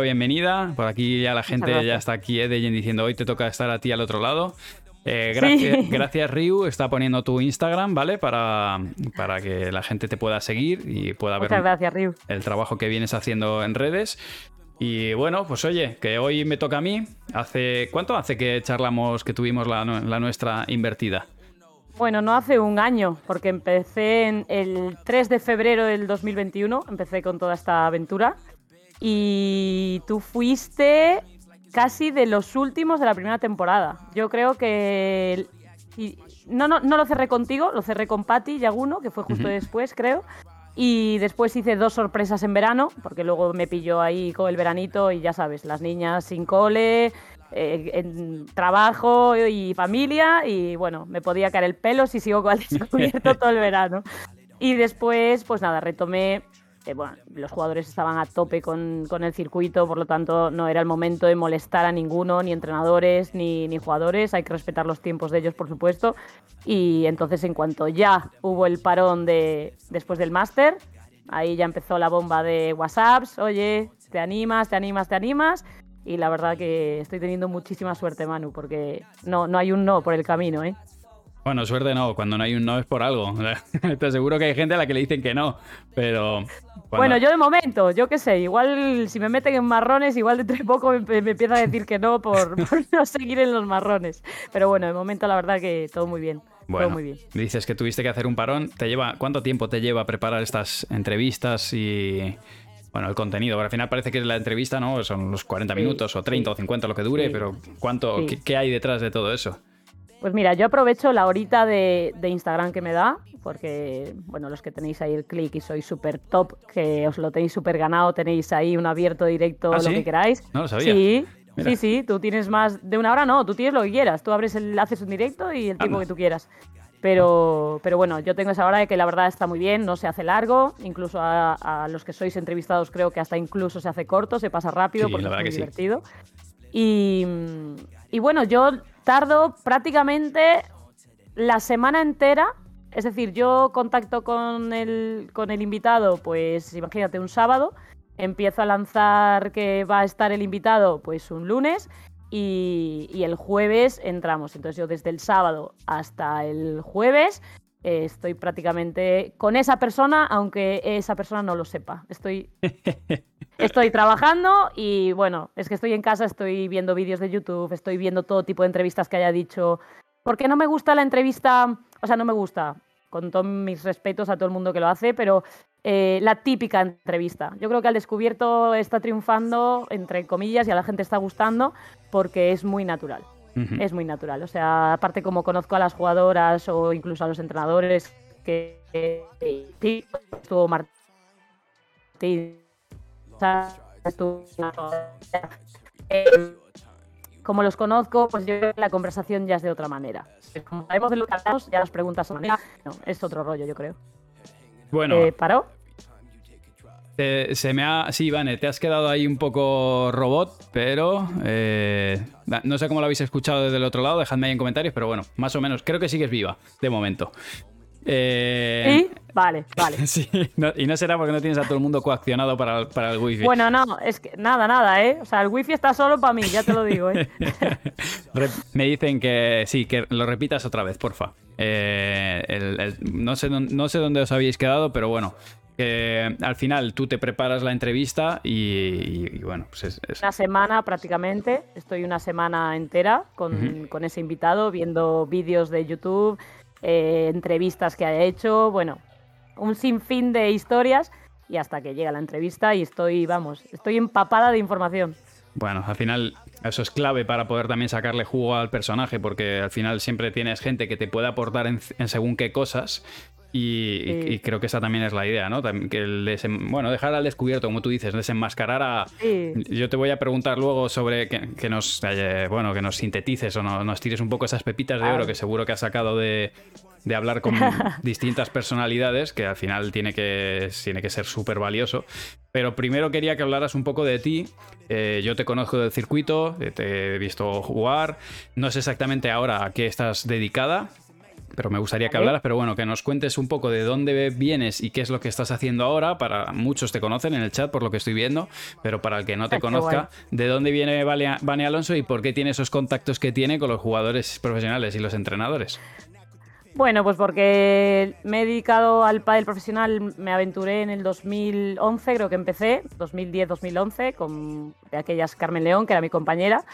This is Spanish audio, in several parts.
bienvenida. Por aquí ya la gente ya está aquí, eh, diciendo hoy te toca estar a ti al otro lado. Eh, gracias, gracias, Ryu. Está poniendo tu Instagram, ¿vale? Para, para que la gente te pueda seguir y pueda ver gracias, el trabajo que vienes haciendo en redes. Y bueno, pues oye, que hoy me toca a mí. Hace ¿Cuánto hace que charlamos, que tuvimos la, la nuestra invertida? Bueno, no hace un año, porque empecé en el 3 de febrero del 2021, empecé con toda esta aventura. Y tú fuiste casi de los últimos de la primera temporada. Yo creo que... no, no, no lo cerré contigo, lo cerré con Patty Yaguno, que fue justo después, creo. Y después hice dos sorpresas en verano, porque luego me pilló ahí con el veranito y ya sabes, las niñas sin cole, eh, en trabajo y familia, y bueno, me podía caer el pelo si sigo con el descubierto todo el verano. Y después, pues nada, retomé bueno, los jugadores estaban a tope con, el circuito, por lo tanto no era el momento de molestar a ninguno, ni entrenadores, ni, ni jugadores, hay que respetar los tiempos de ellos, por supuesto. Y entonces en cuanto ya hubo el parón de, después del máster, ahí ya empezó la bomba de WhatsApps, oye, te animas, te animas, te animas. Y la verdad que estoy teniendo muchísima suerte, Manu, porque no, no hay un no por el camino, ¿eh? Bueno, suerte no, cuando no hay un no es por algo. Te aseguro que hay gente a la que le dicen que no, pero... Bueno, yo de momento, yo qué sé, igual si me meten en marrones, igual dentro de poco me, empieza a decir que no por, no seguir en los marrones. Pero bueno, de momento la verdad que todo muy bien. Bueno, todo muy bien. dices que tuviste que hacer un parón. ¿Te lleva, ¿Cuánto tiempo te lleva preparar estas entrevistas y bueno, el contenido. Pero al final parece que la entrevista, ¿no? Son los 40 minutos o 30 o 50 lo que dure, pero ¿cuánto, qué, hay detrás de todo eso? Pues mira, yo aprovecho la horita de, Instagram que me da, porque, bueno, los que tenéis ahí el clic y sois súper top, que os lo tenéis súper ganado, tenéis ahí un abierto directo, ¿Ah, lo que queráis. No lo sabía. Sí, sí, sí, tú tienes más de una hora, no, tú tienes lo que quieras, tú abres el, haces un directo y el tiempo que tú quieras. Pero, pero bueno, yo tengo esa hora de que la verdad está muy bien, no se hace largo, incluso a, los que sois entrevistados creo que hasta incluso se hace corto, se pasa rápido porque es muy divertido. Y, y bueno, yo tardo prácticamente la semana entera. Es decir, yo contacto con el, con el invitado, pues imagínate, un sábado. Empiezo a lanzar que va a estar el invitado, pues un lunes. Y, y el jueves entramos. Entonces yo desde el sábado hasta el jueves eh, estoy prácticamente con esa persona, aunque esa persona no lo sepa. Estoy, estoy trabajando y bueno, es que estoy en casa, estoy viendo vídeos de YouTube, estoy viendo todo tipo de entrevistas que haya dicho. Porque no me gusta la entrevista, o sea, no me gusta, con todos mis respetos a todo el mundo que lo hace, pero eh, la típica entrevista. Yo creo que al descubierto está triunfando, entre comillas, y a la gente está gustando porque es muy natural es muy natural. O sea, aparte como conozco a las jugadoras o incluso a los entrenadores que sí, estuvo Martín, como los conozco, pues yo la conversación ya es de otra manera. Como sabemos de lo que hablamos, ya las preguntas son no, es otro rollo, yo creo. Bueno. Eh, ¿Paró? Se me ha. Sí, Vane, te has quedado ahí un poco robot, pero. Eh, no sé cómo lo habéis escuchado desde el otro lado, dejadme ahí en comentarios, pero bueno, más o menos. Creo que sigues viva, de momento. Eh... ¿Sí? Vale, vale. sí, y no será porque no tienes a todo el mundo coaccionado para el, para el wifi. Bueno, no, es que nada, nada, ¿eh? O sea, el wifi está solo para mí, ya te lo digo, ¿eh? Me dicen que sí, que lo repitas otra vez, porfa. Eh, no, sé, no sé dónde os habéis quedado, pero bueno, al final tú te preparas la entrevista y, bueno, pues es, Una semana prácticamente, estoy una semana entera con, ese invitado, viendo vídeos de YouTube, eh, entrevistas que ha hecho, bueno, un sinfín de historias y hasta que llega la entrevista y estoy, vamos, estoy empapada de información. Bueno, al final eso es clave para poder también sacarle jugo al personaje, porque al final siempre tienes gente que te puede aportar en, en según qué cosas y, creo que esa también es la idea, ¿no? Que el bueno, dejar al descubierto, como tú dices, desenmascarar a... Yo te voy a preguntar luego sobre que, nos, eh, bueno, que nos sintetices o nos tires un poco esas pepitas de oro que seguro que has sacado de, hablar con distintas personalidades, que al final tiene que, tiene que ser súper valioso. Pero primero quería que hablaras un poco de ti. Eh, yo te conozco del circuito, te he visto jugar. No sé exactamente ahora a qué estás dedicada, pero me gustaría que hablaras, pero bueno, que nos cuentes un poco de dónde vienes y qué es lo que estás haciendo ahora. Para muchos te conocen en el chat por lo que estoy viendo, pero para el que no te conozca, ¿de dónde viene Vane Alonso y por qué tiene esos contactos que tiene con los jugadores profesionales y los entrenadores? Bueno, pues porque me he dedicado al pádel profesional, me aventuré en el 2011, creo que empecé, 2010-2011, con de aquellas Carmen León, que era mi compañera.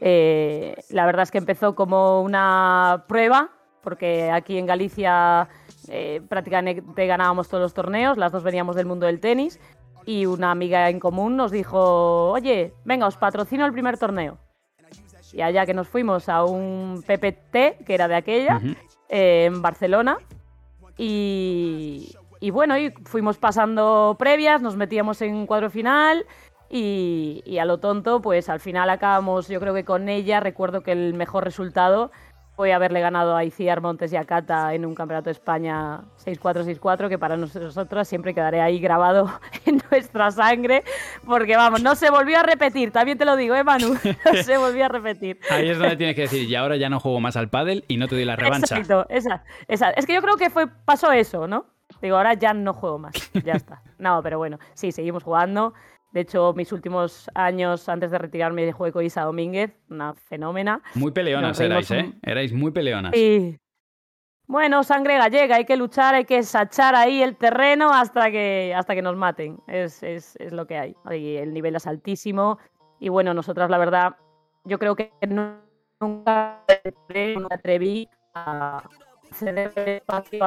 Eh, la verdad es que empezó como una prueba, porque aquí en Galicia eh, prácticamente ganábamos todos los torneos, las dos veníamos del mundo del tenis, y una amiga en común nos dijo, oye, venga, os patrocino el primer torneo. Y allá que nos fuimos a un PPT, que era de aquella, eh, en Barcelona. Y, bueno, y fuimos pasando previas, nos metíamos en cuadro final y, y, a lo tonto, pues al final acabamos, yo creo que con ella, recuerdo que el mejor resultado fue haberle ganado a Iciar Montes y a Cata en un campeonato de España 6-4-6-4, que para nosotros siempre quedaré ahí grabado en nuestra sangre, porque vamos, no se volvió a repetir, también te lo digo, ¿eh, Manu? No se volvió a repetir. Ahí es donde tienes que decir, y ahora ya no juego más al pádel y no te doy la revancha. Exacto, esa, esa. Es que yo creo que fue, pasó eso, ¿no? Digo, ahora ya no juego más, ya está. No, pero bueno, sí, seguimos jugando. De hecho, mis últimos años antes de retirarme de juego con Isa Domínguez, una fenómena. Muy peleonas erais, ¿eh? Erais muy peleonas. Sí. Bueno, sangre gallega, hay que luchar, hay que sachar ahí el terreno hasta que, hasta que nos maten. Es, es, es lo que hay. Y el nivel es altísimo. Y bueno, nosotras, la verdad, yo creo que nunca me atreví a ceder espacio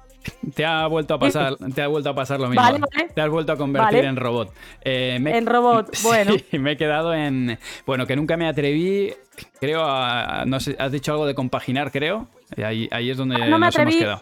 te ha vuelto a pasar, te ha vuelto a pasar lo mismo. Te has vuelto a convertir en robot. Eh, en robot, bueno. Sí, me he quedado en. Bueno, que nunca me atreví. Creo a. No sé, has dicho algo de compaginar, creo. Ahí, ahí es donde no nos hemos quedado.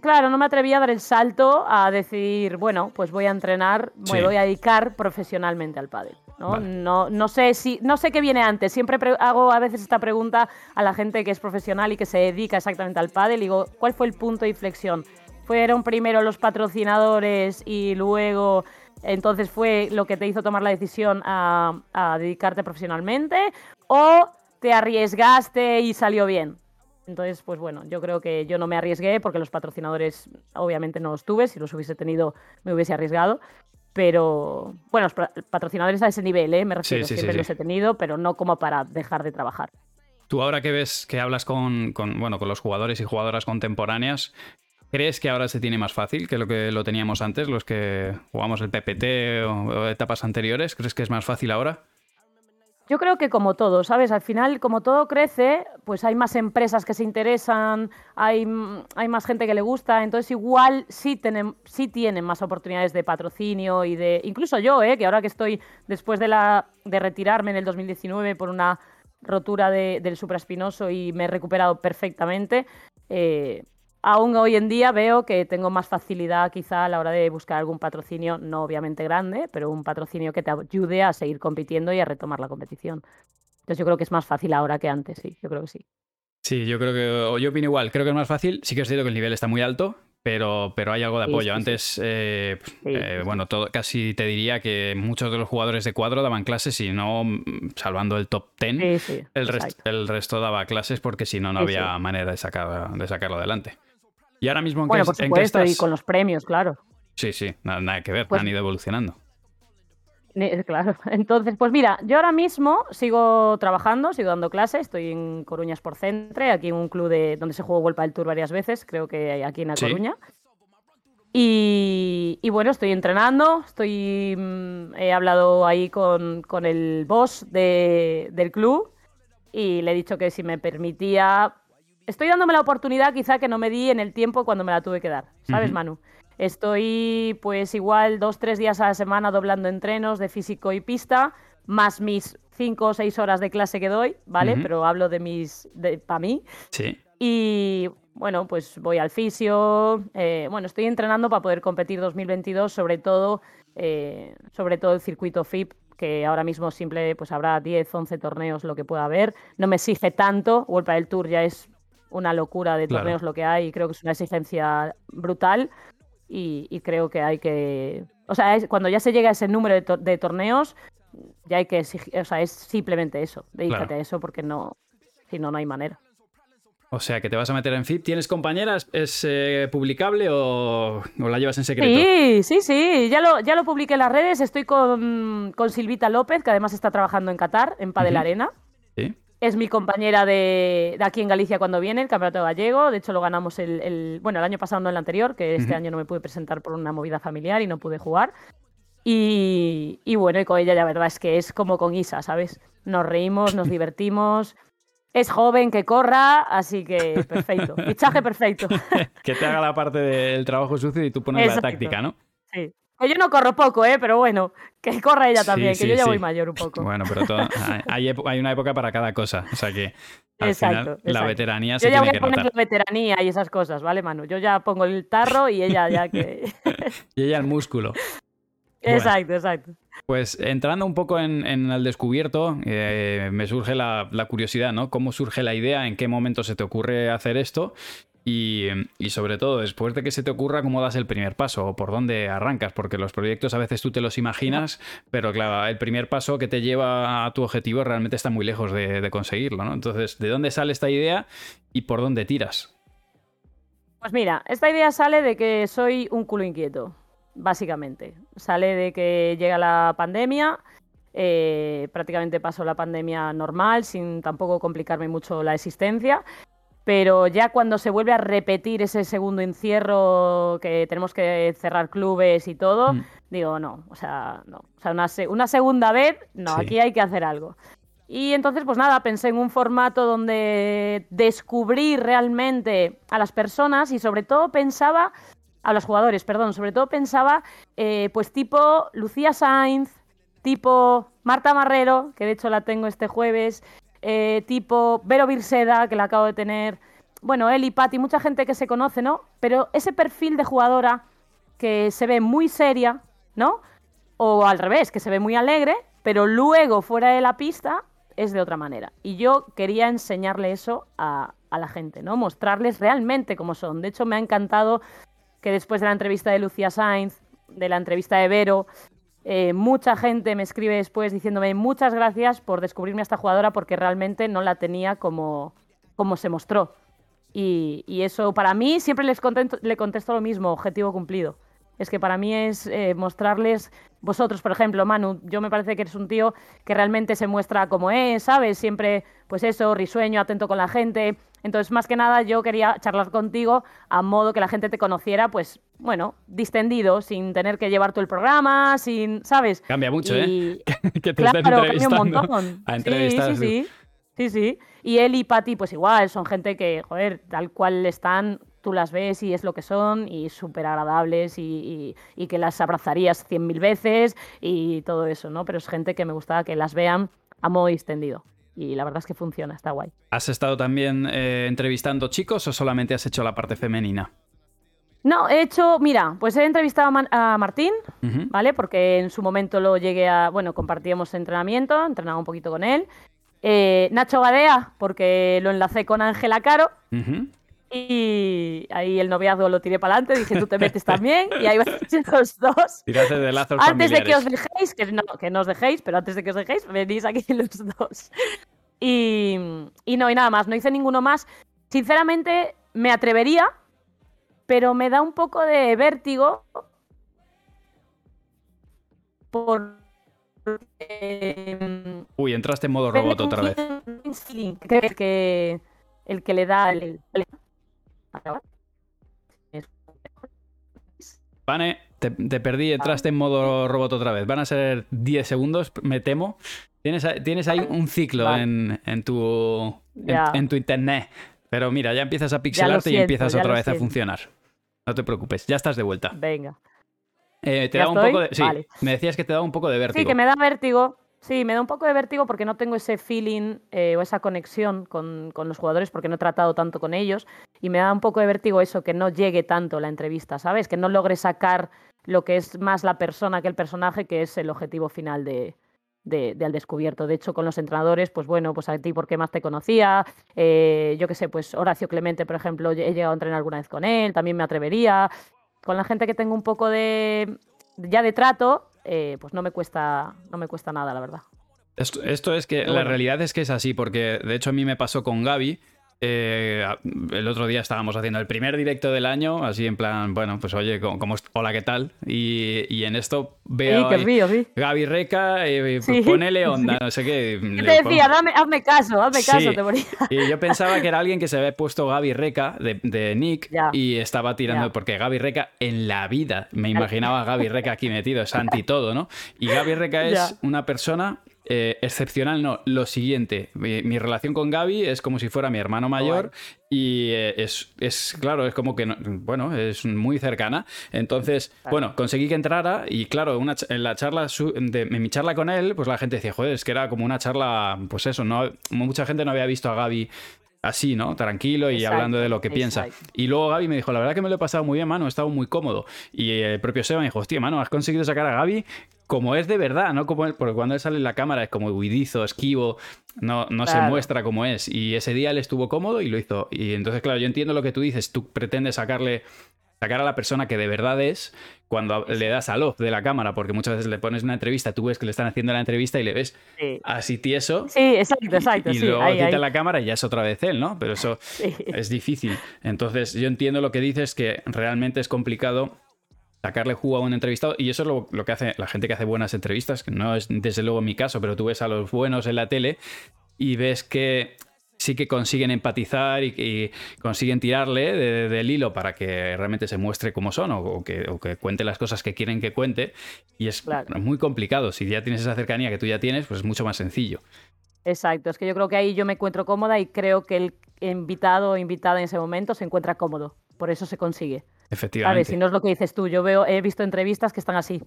Claro, no me atreví a dar el salto a decir, bueno, pues voy a entrenar, me voy a dedicar profesionalmente al pádel. ¿No? No, no, sé si, no sé qué viene antes. Siempre hago a veces esta pregunta a la gente que es profesional y que se dedica exactamente al pádel. Digo, ¿cuál fue el punto de inflexión? ¿Fueron primero los patrocinadores y luego entonces fue lo que te hizo tomar la decisión a, a dedicarte profesionalmente? ¿O te arriesgaste y salió bien? Entonces, pues bueno, yo creo que yo no me arriesgué porque los patrocinadores obviamente no los tuve, si los hubiese tenido me hubiese arriesgado, pero bueno, los patrocinadores a ese nivel, ¿eh? me refiero, siempre los he tenido, pero no como para dejar de trabajar. Tú ahora que ves, que hablas con, bueno, con los jugadores y jugadoras contemporáneas, ¿crees que ahora se tiene más fácil que lo que lo teníamos antes, los que jugamos el PPT o etapas anteriores? ¿Crees que es más fácil ahora? Yo creo que como todo, ¿sabes? Al final, como todo crece, pues hay más empresas que se interesan, hay, hay más gente que le gusta, entonces igual sí, tienen, sí tienen más oportunidades de patrocinio y de... Incluso yo, ¿eh? que ahora que estoy después de, la, de retirarme en el 2019 por una rotura de, del supraespinoso y me he recuperado perfectamente, eh, aún hoy en día veo que tengo más facilidad quizá a la hora de buscar algún patrocinio, no obviamente grande, pero un patrocinio que te ayude a seguir compitiendo y a retomar la competición. Entonces yo creo que es más fácil ahora que antes, sí, yo creo que sí. Sí, yo creo que, o yo opino igual, creo que es más fácil, sí que es cierto que el nivel está muy alto, pero, pero hay algo de apoyo. Antes, eh, eh, bueno, todo, casi te diría que muchos de los jugadores de cuadro daban clases y no, mm, salvando el top 10, el, el, resto daba clases porque si no, no había manera de, sacar, de sacarlo adelante. Y ahora mismo, ¿en, bueno, por supuesto, y con los premios, claro. Sí, sí, nada, que ver, pues han ido evolucionando. Claro, entonces, pues mira, yo ahora mismo sigo trabajando, sigo dando clases, estoy en Coruñas por Centre, aquí en un club de, donde se jugó Vuelta del Tour varias veces, creo que aquí en La Coruña. Y, bueno, estoy entrenando, estoy mm, he hablado ahí con, con el boss de, del club y le he dicho que si me permitía estoy dándome la oportunidad quizá que no me di en el tiempo cuando me la tuve que dar, ¿sabes, Manu? Estoy pues igual dos, tres días a la semana doblando entrenos de físico y pista, más mis cinco o seis horas de clase que doy, ¿vale? Pero hablo de mis, para mí. Sí. Y bueno, pues voy al fisio, eh, bueno, estoy entrenando para poder competir 2022, sobre todo, eh, sobre todo el circuito FIP, que ahora mismo simple pues habrá 10, 11 torneos lo que pueda haber. No me exige tanto, World del Tour ya es una locura de torneos lo que hay y creo que es una exigencia brutal y, creo que hay que... O sea, cuando ya se llega a ese número de, torneos, ya hay que exigir, o sea, es simplemente eso, dedícate a eso porque no, si no, no hay manera. O sea, que te vas a meter en FIP. ¿Tienes compañeras? ¿Es eh, publicable o, la llevas en secreto? Sí, sí, sí. Ya lo, ya lo publiqué en las redes. Estoy con, Silvita López, que además está trabajando en Qatar, en Padel Arena. Sí. Es mi compañera de, aquí en Galicia cuando viene, el Campeonato Gallego. De hecho, lo ganamos el, bueno, el año pasado, no el anterior, que este año no me pude presentar por una movida familiar y no pude jugar. Y, y bueno, y con ella la verdad es que es como con Isa, ¿sabes? Nos reímos, nos divertimos es joven, que corra, así que perfecto. Fichaje perfecto. que te haga la parte del trabajo sucio y tú pones la táctica, ¿no? Sí. Que yo no corro poco, ¿eh? pero bueno, que corra ella también, que yo ya voy mayor un poco. Bueno, pero hay, hay, una época para cada cosa. O sea que al final, la veteranía se yo ya voy a poner la veteranía y esas cosas, ¿vale, Manu? Yo ya pongo el tarro y ella ya que. y ella el músculo. Exacto, exacto. Pues entrando un poco en, el descubierto, eh, me surge la, curiosidad, ¿no? ¿Cómo surge la idea? ¿En qué momento se te ocurre hacer esto? Y, sobre todo, después de que se te ocurra, ¿cómo das el primer paso? ¿O por dónde arrancas? Porque los proyectos a veces tú te los imaginas, pero claro, el primer paso que te lleva a tu objetivo realmente está muy lejos de, conseguirlo, ¿no? Entonces, ¿de dónde sale esta idea y por dónde tiras? Pues mira, esta idea sale de que soy un culo inquieto básicamente. Sale de que llega la pandemia, eh, prácticamente pasó la pandemia normal, sin tampoco complicarme mucho la existencia. Pero ya cuando se vuelve a repetir ese segundo encierro, que tenemos que cerrar clubes y todo, mm. digo, no, o sea, no. O sea, una, una segunda vez, no, aquí hay que hacer algo. Y entonces, pues nada, pensé en un formato donde descubrir realmente a las personas y sobre todo pensaba a los jugadores, perdón, sobre todo pensaba, eh, pues tipo Lucía Sainz, tipo Marta Marrero, que de hecho la tengo este jueves, eh, tipo Vero Virseda, que la acabo de tener, bueno, Eli, Patti, mucha gente que se conoce, ¿no? Pero ese perfil de jugadora que se ve muy seria, ¿no? O al revés, que se ve muy alegre, pero luego fuera de la pista es de otra manera. Y yo quería enseñarle eso a, a la gente, ¿no? Mostrarles realmente cómo son. De hecho, me ha encantado que después de la entrevista de Lucía Sainz, de la entrevista de Vero, eh, mucha gente me escribe después diciéndome muchas gracias por descubrirme a esta jugadora porque realmente no la tenía como, como se mostró. Y, eso para mí siempre les le contesto lo mismo, objetivo cumplido. Es que para mí es eh, mostrarles, vosotros, por ejemplo, Manu, yo me parece que eres un tío que realmente se muestra como es, ¿sabes? Siempre, pues eso, risueño, atento con la gente. Entonces, más que nada, yo quería charlar contigo a modo que la gente te conociera, pues, bueno, distendido, sin tener que llevar todo el programa, sin, ¿sabes? Cambia mucho, ¿eh? que te claro, cambia un montón. A sí, sí, sí, sí, sí. Y él y Patti, pues igual, son gente que, joder, tal cual están, tú las ves y es lo que son, y súper agradables, y, y, que las abrazarías cien mil veces, y todo eso, ¿no? Pero es gente que me gustaba que las vean a modo distendido y la verdad es que funciona, está guay. ¿Has estado también eh, entrevistando chicos o solamente has hecho la parte femenina? No, he hecho, mira, pues he entrevistado a, Martín, ¿vale? Porque en su momento lo llegué a, bueno, compartíamos entrenamiento, entrenaba un poquito con él. Eh, Nacho Gadea, porque lo enlacé con Ángela Caro. Y ahí el noviazgo lo tiré para adelante, dije, tú te metes también, y ahí van los dos. de lazos Antes de que os dejéis, que no, que no os dejéis, pero antes de que os dejéis, venís aquí los dos. Y, y no, y nada más, no hice ninguno más. Sinceramente, me atrevería, pero me da un poco de vértigo por Uy, entraste en modo robot otra vez. Que, el que le da el, Vane, te, perdí, entraste en modo robot otra vez. Van a ser 10 segundos, me temo. Tienes, tienes ahí un ciclo en, tu, en, tu internet. Pero mira, ya empiezas a pixelarte y empiezas otra vez a funcionar. No te preocupes, ya estás de vuelta. Venga. Eh, te da un poco de. Sí, me decías que te da un poco de vértigo. Sí, que me da vértigo. Sí, me da un poco de vértigo porque no tengo ese feeling eh, o esa conexión con, los jugadores porque no he tratado tanto con ellos y me da un poco de vértigo eso, que no llegue tanto la entrevista, ¿sabes? Que no logre sacar lo que es más la persona que el personaje, que es el objetivo final de, de, al descubierto. De hecho, con los entrenadores, pues bueno, pues a ti porque más te conocía, eh, yo qué sé, pues Horacio Clemente, por ejemplo, he llegado a entrenar alguna vez con él, también me atrevería. Con la gente que tengo un poco de ya de trato, eh, pues no me cuesta, no me cuesta nada, la verdad. Esto, es que la realidad es que es así, porque de hecho a mí me pasó con Gaby eh, el otro día estábamos haciendo el primer directo del año, así en plan, bueno, pues oye, como, hola, ¿qué tal? Y, en esto veo sí, Gaby Reca, eh, ponele onda, no sé qué. te decía? Dame, hazme caso, hazme caso, te moría. Y yo pensaba que era alguien que se había puesto Gaby Reca de, Nick y estaba tirando, porque Gaby Reca en la vida, me imaginaba a Gaby Reca aquí metido, es anti todo, ¿no? Y Gaby Reca es una persona eh, excepcional, no. Lo siguiente, mi, relación con Gaby es como si fuera mi hermano mayor y eh, es, claro, es como que, bueno, es muy cercana. Entonces, bueno, conseguí que entrara y claro, una, en la charla, de, en mi charla con él, pues la gente decía, joder, es que era como una charla, pues eso, no mucha gente no había visto a Gaby así, ¿no? Tranquilo y hablando de lo que piensa. Y luego Gaby me dijo, la verdad que me lo he pasado muy bien, mano, he estado muy cómodo. Y el propio Seba me dijo, hostia, mano, has conseguido sacar a Gaby como es de verdad, ¿no? Como porque cuando él sale en la cámara es como huidizo, esquivo, no, no se muestra como es. Y ese día él estuvo cómodo y lo hizo. Y entonces, claro, yo entiendo lo que tú dices, tú pretendes sacarle sacar a la persona que de verdad es cuando le das al off de la cámara, porque muchas veces le pones una entrevista, tú ves que le están haciendo la entrevista y le ves así tieso. Sí, exacto, exacto. Y, luego quita la cámara y ya es otra vez él, ¿no? Pero eso es difícil. Entonces, yo entiendo lo que dices, que realmente es complicado sacarle jugo a un entrevistado y eso es lo, lo, que hace la gente que hace buenas entrevistas, que no es desde luego mi caso, pero tú ves a los buenos en la tele y ves que sí que consiguen empatizar y, consiguen tirarle del hilo para que realmente se muestre como son o, que, cuente las cosas que quieren que cuente. Y es muy complicado. Si ya tienes esa cercanía que tú ya tienes, pues es mucho más sencillo. Exacto, es que yo creo que ahí yo me encuentro cómoda y creo que el invitado o invitada en ese momento se encuentra cómodo. Por eso se consigue. Efectivamente. Si no es lo que dices tú, yo veo, he visto entrevistas que están así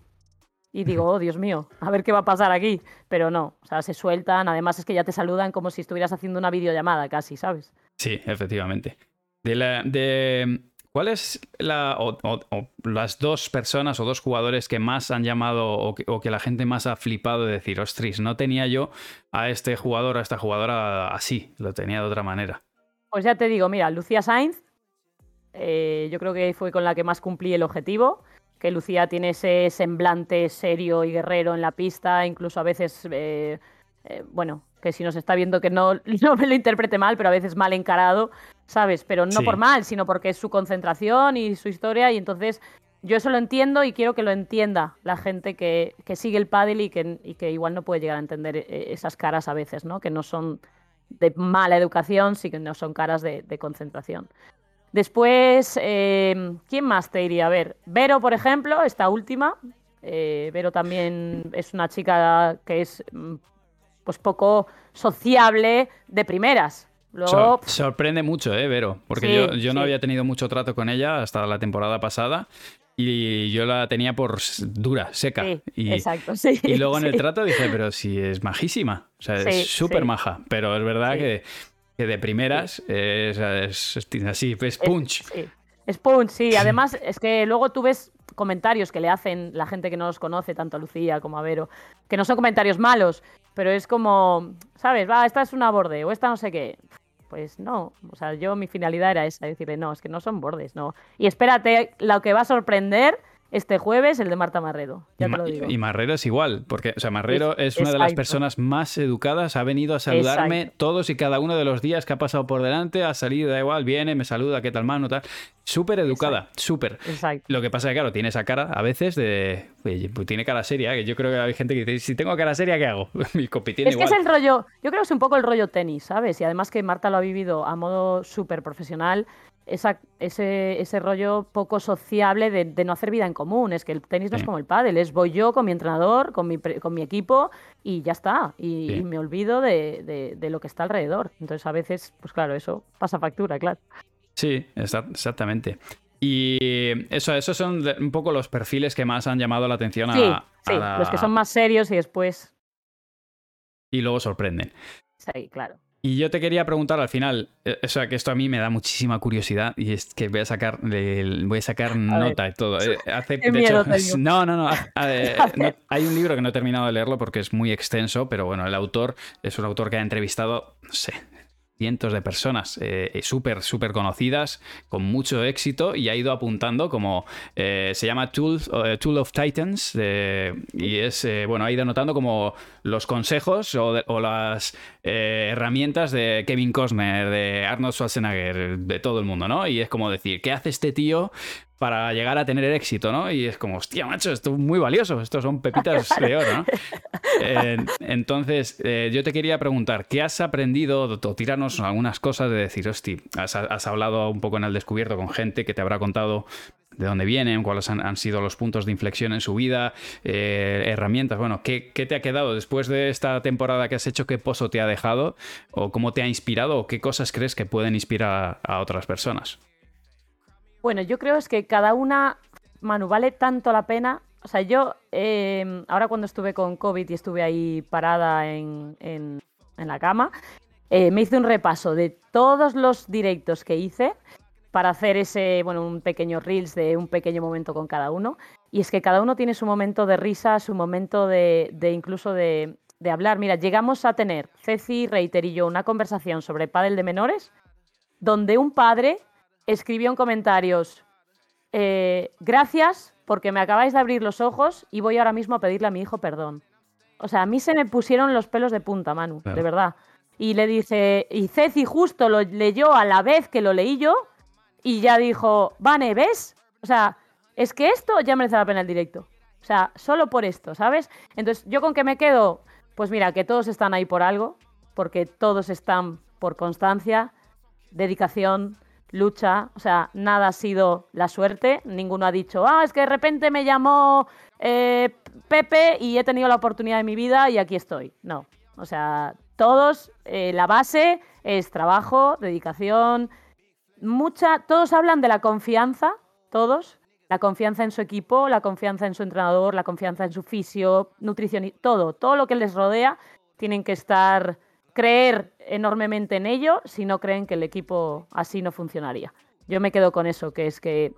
y digo, oh Dios mío, a ver qué va a pasar aquí. Pero no, o sea, se sueltan, además es que ya te saludan como si estuvieras haciendo una videollamada casi, ¿sabes? Sí, efectivamente. De, la, de ¿Cuál es la, o, las dos personas o dos jugadores que más han llamado o que, la gente más ha flipado de decir, ostras, no tenía yo a este jugador, a esta jugadora así, lo tenía de otra manera? Pues ya te digo, mira, Lucía Sainz, eh, yo creo que fue con la que más cumplí el objetivo que Lucía tiene ese semblante serio y guerrero en la pista, incluso a veces, eh, eh, bueno, que si nos está viendo que no, no me lo interprete mal, pero a veces mal encarado, ¿sabes? Pero no por mal, sino porque es su concentración y su historia y entonces yo eso lo entiendo y quiero que lo entienda la gente que, sigue el pádel y que, y que igual no puede llegar a entender esas caras a veces, ¿no? Que no son de mala educación, sí que no son caras de concentración. Después, eh, ¿quién más te iría a ver? Vero, por ejemplo, esta última. Eh, Vero también es una chica que es mm, pues poco sociable de primeras. Luego... sorprende mucho, ¿eh, Vero? Porque yo, no había tenido mucho trato con ella hasta la temporada pasada y yo la tenía por dura, seca. y, exacto, sí. Y luego en el trato dije, pero si es majísima. O sea, es súper maja. Pero es verdad que que de primeras es, así, es punch. Es, punch, sí. Además, es que luego tú ves comentarios que le hacen la gente que no los conoce, tanto a Lucía como a Vero, que no son comentarios malos, pero es como, ¿sabes? Va, esta es una borde o esta no sé qué. Pues no, o sea, yo mi finalidad era esa, decirle, no, es que no son bordes, no. Y espérate, lo que va a sorprender este jueves el de Marta Marrero. Ya y, te lo digo. y Marrero es igual, porque o sea, Marrero es, una de las personas más educadas, ha venido a saludarme todos y cada uno de los días que ha pasado por delante, ha salido, da igual, viene, me saluda, qué tal mano, tal. Súper educada, súper. Lo que pasa es que, claro, tiene esa cara a veces de. Pues tiene cara seria, que yo creo que hay gente que dice, si tengo cara seria, ¿qué hago? Mi copi tiene Es que es el rollo, yo creo que es un poco el rollo tenis, ¿sabes? Y además que Marta lo ha vivido a modo súper profesional ese, ese rollo poco sociable de, no hacer vida en común. Es que el tenis no es como el pádel, es voy yo con mi entrenador, con mi, con mi equipo y ya está. Y, me olvido de, lo que está alrededor. Entonces a veces, pues claro, eso pasa factura, claro. Sí, exactamente. Y eso, esos son un poco los perfiles que más han llamado la atención a, sí, sí, los que son más serios y después... Y luego sorprenden. Sí, claro. Y yo te quería preguntar al final, eh, o sea, que esto a mí me da muchísima curiosidad y es que voy a sacar, voy a sacar nota y todo. Eh, hace, de hecho, no, no, no, Hay un libro que no he terminado de leerlo porque es muy extenso, pero bueno, el autor es un autor que ha entrevistado, no sé, cientos de personas eh, eh, súper, súper conocidas, con mucho éxito, y ha ido apuntando como eh, se llama Tool, Tool of Titans, y es, bueno, ha ido anotando como los consejos o, las herramientas de Kevin Costner, de Arnold Schwarzenegger, de todo el mundo, ¿no? Y es como decir, ¿qué hace este tío para llegar a tener éxito, ¿no? Y es como, hostia, macho, esto es muy valioso, estos son pepitas de oro, ¿no? entonces, eh, yo te quería preguntar, ¿qué has aprendido o tirarnos algunas cosas de decir, hostia, has, hablado un poco en el descubierto con gente que te habrá contado de dónde vienen, cuáles han, sido los puntos de inflexión en su vida, eh, herramientas. Bueno, ¿qué, te ha quedado después de esta temporada que has hecho? ¿Qué pozo te ha dejado? ¿O cómo te ha inspirado? ¿O qué cosas crees que pueden inspirar a otras personas? Bueno, yo creo es que cada una, Manu, vale tanto la pena. O sea, yo em, ahora cuando estuve con COVID y estuve ahí parada en, en, la cama, eh, me hice un repaso de todos los directos que hice para hacer ese, bueno, un pequeño reels de un pequeño momento con cada uno. Y es que cada uno tiene su momento de risa, su momento de, de incluso de, de, hablar. Mira, llegamos a tener, Ceci, Reiter y yo, una conversación sobre pádel de menores, donde un padre escribió en comentarios, eh, gracias porque me acabáis de abrir los ojos y voy ahora mismo a pedirle a mi hijo perdón. O sea, a mí se me pusieron los pelos de punta, Manu, de verdad. Y le dice, y Ceci justo lo leyó a la vez que lo leí yo y ya dijo, Vane, ¿ves? O sea, es que esto ya merece la pena el directo. O sea, solo por esto, ¿sabes? Entonces, ¿yo con qué me quedo? Pues mira, que todos están ahí por algo, porque todos están por constancia, dedicación, lucha, o sea, nada ha sido la suerte, ninguno ha dicho, ah, es que de repente me llamó eh, Pepe y he tenido la oportunidad de mi vida y aquí estoy. No, o sea, todos, eh, la base es trabajo, dedicación, mucha, todos hablan de la confianza, todos, la confianza en su equipo, la confianza en su entrenador, la confianza en su fisio, nutrición, todo, todo lo que les rodea, tienen que estar creer enormemente en ello si no creen que el equipo así no funcionaría. Yo me quedo con eso, que es que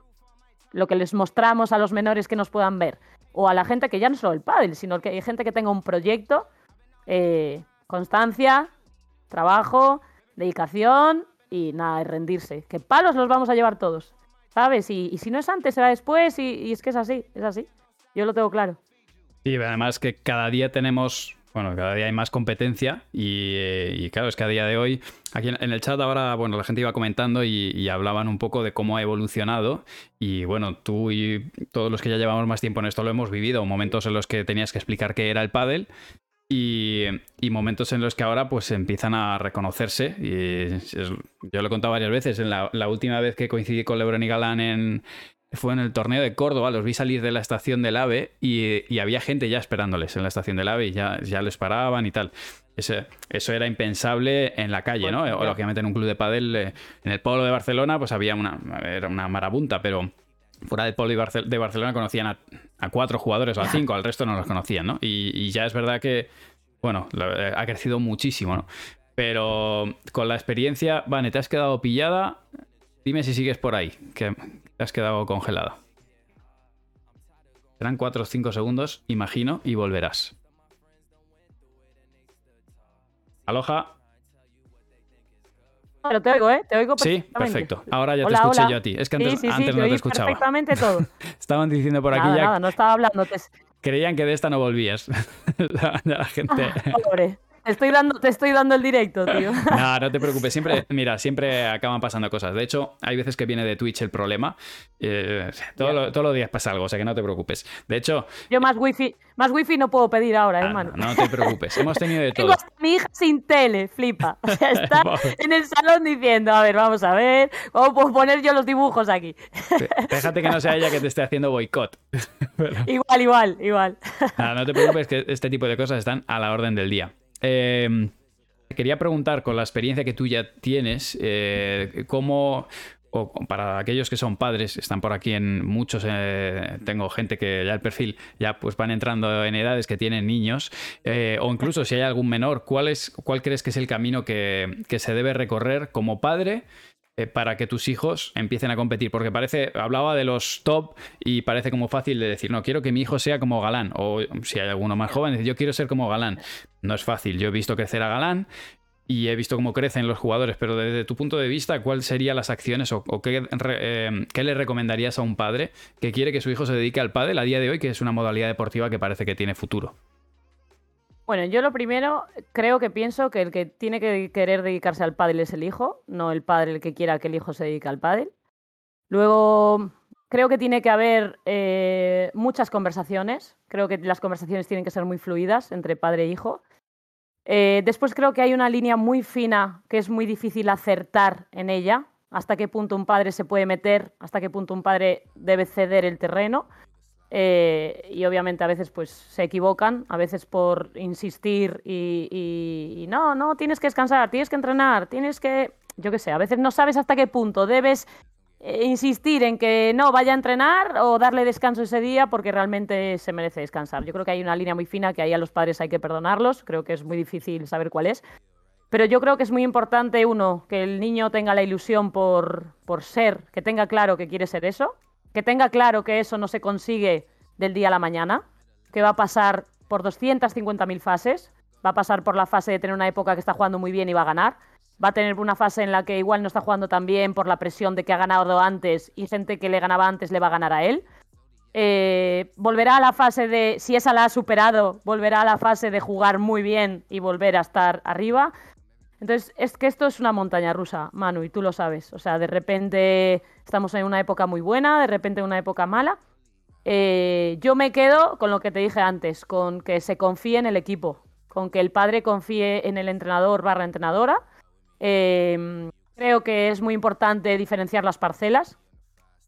lo que les mostramos a los menores que nos puedan ver, o a la gente que ya no solo el pádel, sino que hay gente que tenga un proyecto, eh, constancia, trabajo, dedicación y nada, de rendirse. Que palos los vamos a llevar todos, ¿sabes? Y, si no es antes, será después y, y es que es así, es así. Yo lo tengo claro. Y además que cada día tenemos bueno, cada día hay más competencia eh, y, claro, es que a día de hoy, aquí en, el chat ahora, bueno, la gente iba comentando y, hablaban un poco de cómo ha evolucionado y bueno, tú y todos los que ya llevamos más tiempo en esto lo hemos vivido, momentos en los que tenías que explicar qué era el pádel y, momentos en los que ahora pues empiezan a reconocerse y yo lo he contado varias veces, en la, la última vez que coincidí con Lebron y Galán en, fue en el torneo de Córdoba, los vi salir de la estación del AVE y, había gente ya esperándoles en la estación del AVE y ya, ya les paraban y tal. eso era impensable en la calle, ¿no? O lógicamente en un club de pádel, eh, en el polo de Barcelona, pues había una, era una marabunta, pero fuera del polo de Barcelona conocían a, cuatro jugadores o a cinco, al resto no los conocían, ¿no? Y, ya es verdad que, bueno, eh, ha crecido muchísimo, ¿no? Pero con la experiencia, Vane, te has quedado pillada. Dime si sigues por ahí, que has quedado congelada. Serán 4 o 5 segundos, imagino, y volverás. Aloja. Pero te oigo, ¿eh? Te oigo Sí, perfecto. Ahora ya te escuché yo a ti. Es que antes, antes no te escuchaba. perfectamente todo. Estaban diciendo por aquí ya... Nada, no estaba hablando. Creían que de esta no volvías. la, gente... pobre. Te estoy dando, te estoy dando el directo, tío. No, no te preocupes. Siempre, mira, siempre acaban pasando cosas. De hecho, hay veces que viene de Twitch el problema. Eh, todos los días pasa algo, o sea que no te preocupes. De hecho. Yo más wifi, más wifi no puedo pedir ahora, hermano. ¿eh, no, te preocupes. Hemos tenido de todo. Tengo hasta mi hija sin tele, flipa. O sea, está en el salón diciendo, a ver, vamos a ver, ¿cómo puedo poner yo los dibujos aquí? Déjate que no sea ella que te esté haciendo boicot. Igual, igual, igual. no te preocupes que este tipo de cosas están a la orden del día. Eh, quería preguntar, con la experiencia que tú ya tienes, eh, ¿cómo, o para aquellos que son padres, están por aquí en muchos, eh, tengo gente que ya el perfil ya pues van entrando en edades que tienen niños, eh, o incluso si hay algún menor, ¿cuál, cuál crees que es el camino que, que se debe recorrer como padre? Eh, para que tus hijos empiecen a competir. Porque parece, hablaba de los top y parece como fácil de decir, no, quiero que mi hijo sea como Galán. O si hay alguno más joven, dice, yo quiero ser como Galán. No es fácil. Yo he visto crecer a Galán y he visto cómo crecen los jugadores, pero desde tu punto de vista, ¿cuáles serían las acciones o, eh, qué, le recomendarías a un padre que quiere que su hijo se dedique al pádel a día de hoy, que es una modalidad deportiva que parece que tiene futuro? Bueno, yo lo primero creo que pienso que el que tiene que querer dedicarse al pádel es el hijo, no el padre el que quiera que el hijo se dedique al pádel. Luego creo que tiene que haber eh, muchas conversaciones. Creo que las conversaciones tienen que ser muy fluidas entre padre e hijo. Eh, después creo que hay una línea muy fina que es muy difícil acertar en ella, hasta qué punto un padre se puede meter, hasta qué punto un padre debe ceder el terreno. Eh, y obviamente a veces pues se equivocan, a veces por insistir y, no, no, tienes que descansar, tienes que entrenar, tienes que, yo qué sé, a veces no sabes hasta qué punto debes eh, insistir en que no vaya a entrenar o darle descanso ese día porque realmente se merece descansar. Yo creo que hay una línea muy fina que ahí a los padres hay que perdonarlos, creo que es muy difícil saber cuál es. Pero yo creo que es muy importante, uno, que el niño tenga la ilusión por, por ser, que tenga claro que quiere ser eso, que tenga claro que eso no se consigue del día a la mañana, que va a pasar por 250.000 fases, va a pasar por la fase de tener una época que está jugando muy bien y va a ganar, va a tener una fase en la que igual no está jugando tan bien por la presión de que ha ganado antes y gente que le ganaba antes le va a ganar a él. Eh, volverá a la fase de, si esa la ha superado, volverá a la fase de jugar muy bien y volver a estar arriba. Entonces, es que esto es una montaña rusa, Manu, y tú lo sabes. O sea, de repente estamos en una época muy buena, de repente en una época mala. Eh, yo me quedo con lo que te dije antes, con que se confíe en el equipo, con que el padre confíe en el entrenador barra entrenadora Em, creo que es muy importante diferenciar las parcelas.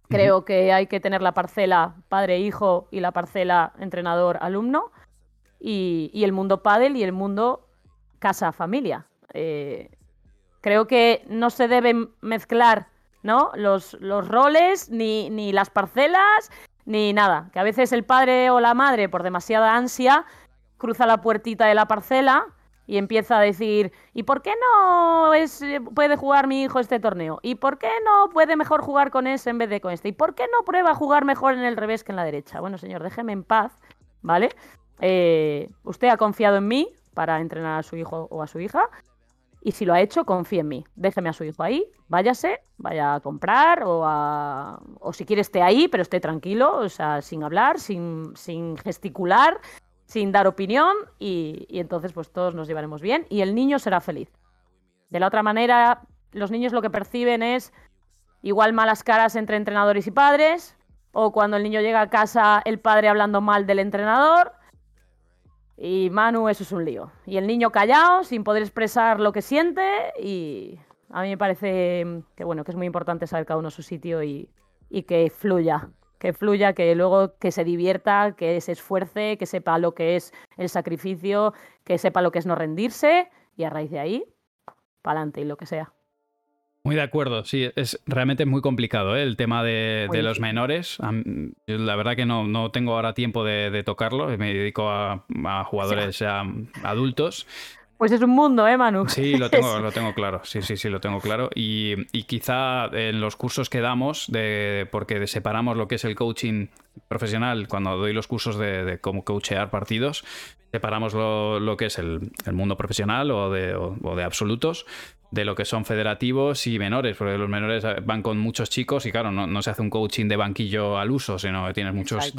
Creo que hay que tener la parcela padre-hijo y la parcela entrenador-alumno. Y, el mundo pádel y el mundo casa-familia. Eh, creo que no se deben mezclar ¿no? los, los roles, ni, ni las parcelas, ni nada. Que a veces el padre o la madre, por demasiada ansia, cruza la puertita de la parcela y empieza a decir, ¿y por qué no eh, puede jugar mi hijo este torneo? ¿Y por qué no puede mejor jugar con ese en vez de con este? ¿Y por qué no prueba a jugar mejor en el revés que en la derecha? Bueno, señor, déjeme en paz, ¿vale? Eh, usted ha confiado en mí para entrenar a su hijo o a su hija. Y si lo ha hecho, confíe en mí. Déjeme a su hijo ahí, váyase, vaya a comprar o, a... o si quiere esté ahí, pero esté tranquilo, o sea, sin hablar, sin, sin gesticular, sin dar opinión y, entonces pues todos nos llevaremos bien y el niño será feliz. De la otra manera, los niños lo que perciben es igual malas caras entre entrenadores y padres o cuando el niño llega a casa el padre hablando mal del entrenador y Manu eso es un lío. Y el niño callado sin poder expresar lo que siente y a mí me parece que bueno, que es muy importante saber cada uno su sitio y que fluya que fluya, que luego que se divierta, que se esfuerce, que sepa lo que es el sacrificio, que sepa lo que es no rendirse y a raíz de ahí, para adelante y lo que sea. Muy de acuerdo, sí, es realmente muy complicado ¿eh? el tema de, los menores. La verdad que no, no tengo ahora tiempo de, tocarlo, me dedico a, jugadores ya adultos. Pues es un mundo, ¿eh, Manu? Sí, lo tengo, lo tengo claro. Sí, sí, sí, lo tengo claro. Y, quizá en los cursos que damos, de, porque separamos lo que es el coaching profesional, cuando doy los cursos de, cómo coachear partidos, separamos lo, que es el, mundo profesional o de, de absolutos de lo que son federativos y menores, porque los menores van con muchos chicos y claro, no, se hace un coaching de banquillo al uso, sino que tienes muchos...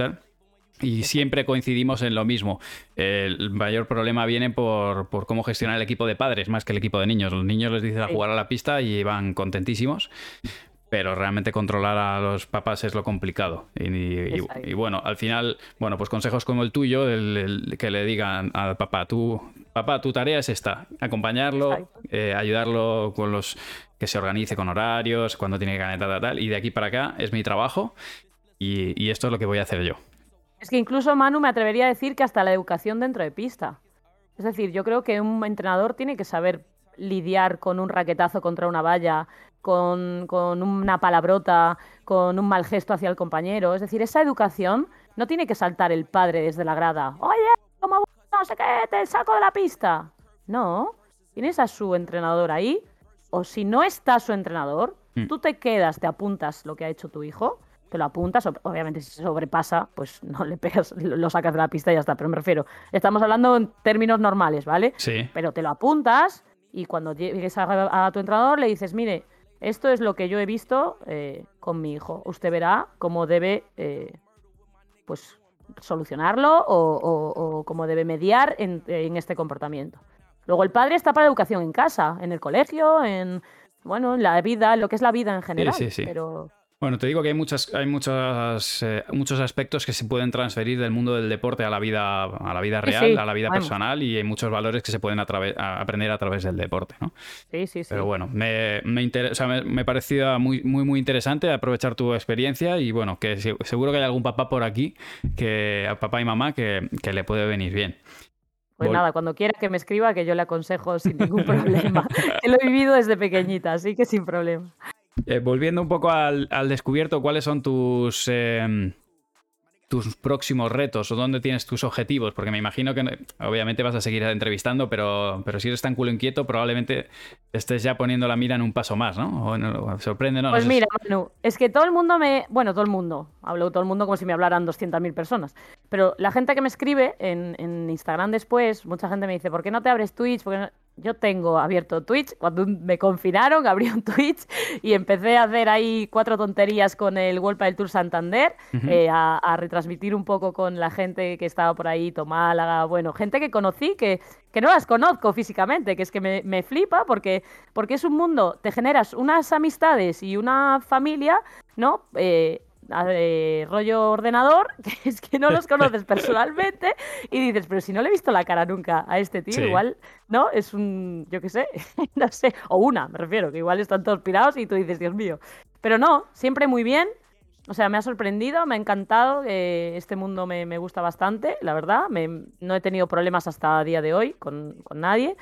Y siempre coincidimos en lo mismo. El mayor problema viene por, cómo gestionar el equipo de padres más que el equipo de niños. Los niños les dicen a jugar a la pista y van contentísimos, pero realmente controlar a los papás es lo complicado. Y, bueno, al final, bueno, pues consejos como el tuyo, el, que le digan al papá, tú, papá, tu tarea es esta, acompañarlo, eh, ayudarlo con los que se organice con horarios, cuando tiene que ganar, tal, tal, y de aquí para acá es mi trabajo y esto es lo que voy a hacer yo. Es que incluso Manu me atrevería a decir que hasta la educación dentro de pista. Es decir, yo creo que un entrenador tiene que saber lidiar con un raquetazo contra una valla, con, con, una palabrota, con un mal gesto hacia el compañero. Es decir, esa educación no tiene que saltar el padre desde la grada. Oye, ¿cómo no sé qué, te saco de la pista? No, tienes a su entrenador ahí, o si no está su entrenador, hmm. tú te quedas, te apuntas lo que ha hecho tu hijo, te lo apuntas, obviamente si se sobrepasa, pues no le pegas, lo sacas de la pista y ya está, pero me refiero, estamos hablando en términos normales, ¿vale? Sí. Pero te lo apuntas y cuando llegues a, tu entrenador le dices, mire, esto es lo que yo he visto eh, con mi hijo, usted verá cómo debe, eh, pues, solucionarlo o, cómo debe mediar en, en este comportamiamiento. Luego el padre está para la educación en casa, en el colegio, en bueno, en la vida, en lo que es la vida en general. Sí, sí, sí. Pero... Bueno, te digo que hay muchas, hay muchas, eh, muchos aspectos que se pueden transferir del mundo del deporte a la vida, a la vida real, a la vida personal, y hay muchos valores que se pueden aprender a través del deporte, ¿no? Sí, sí, sí. Pero bueno, me, me, me, parecía muy, muy, muy interesante aprovechar tu experiencia y bueno, que seguro que hay algún papá por aquí, que papá y mamá, que, que le puede venir bien. Pues nada, cuando quiera que me escriba, que yo le aconsejo sin ningún problema. lo he vivido desde pequeñita, así que sin problema. Eh, volviendo un poco al, descubierto, ¿cuáles son tus, em, tus próximos retos o dónde tienes tus objetivos? Porque me imagino que obviamente vas a seguir entrevistando, pero, pero si eres tan culo inquieto, probablemente estés ya poniendo la mira en un paso más, ¿no? O, no, sorprende, ¿no? Pues mira, Manu, es que todo el mundo me. Bueno, todo el mundo. Hablo todo el mundo como si me hablaran 200.000 personas. Pero la gente que me escribe en, en, Instagram después, mucha gente me dice, ¿por qué no te abres Twitch? Porque yo tengo abierto Twitch. Cuando me confinaron, abrí un Twitch y empecé a hacer ahí cuatro tonterías con el World del Tour Santander, eh, a, retransmitir un poco con la gente que estaba por ahí, Tomálaga, bueno, gente que conocí, que, que no las conozco físicamente, que es que me, me flipa porque, porque es un mundo, te generas unas amistades y una familia, ¿no? Eh, eh, rollo ordenador, que es que no los conoces personalmente y dices, pero si no le he visto la cara nunca a este tío, igual, ¿no? Es un, yo qué sé, no sé, o una, me refiero, que igual están todos pirados y tú dices, Dios mío. Pero no, siempre muy bien. O sea, me ha sorprendido, me ha encantado, eh, este mundo me, gusta bastante, la verdad. no he tenido problemas hasta el día de hoy con, nadie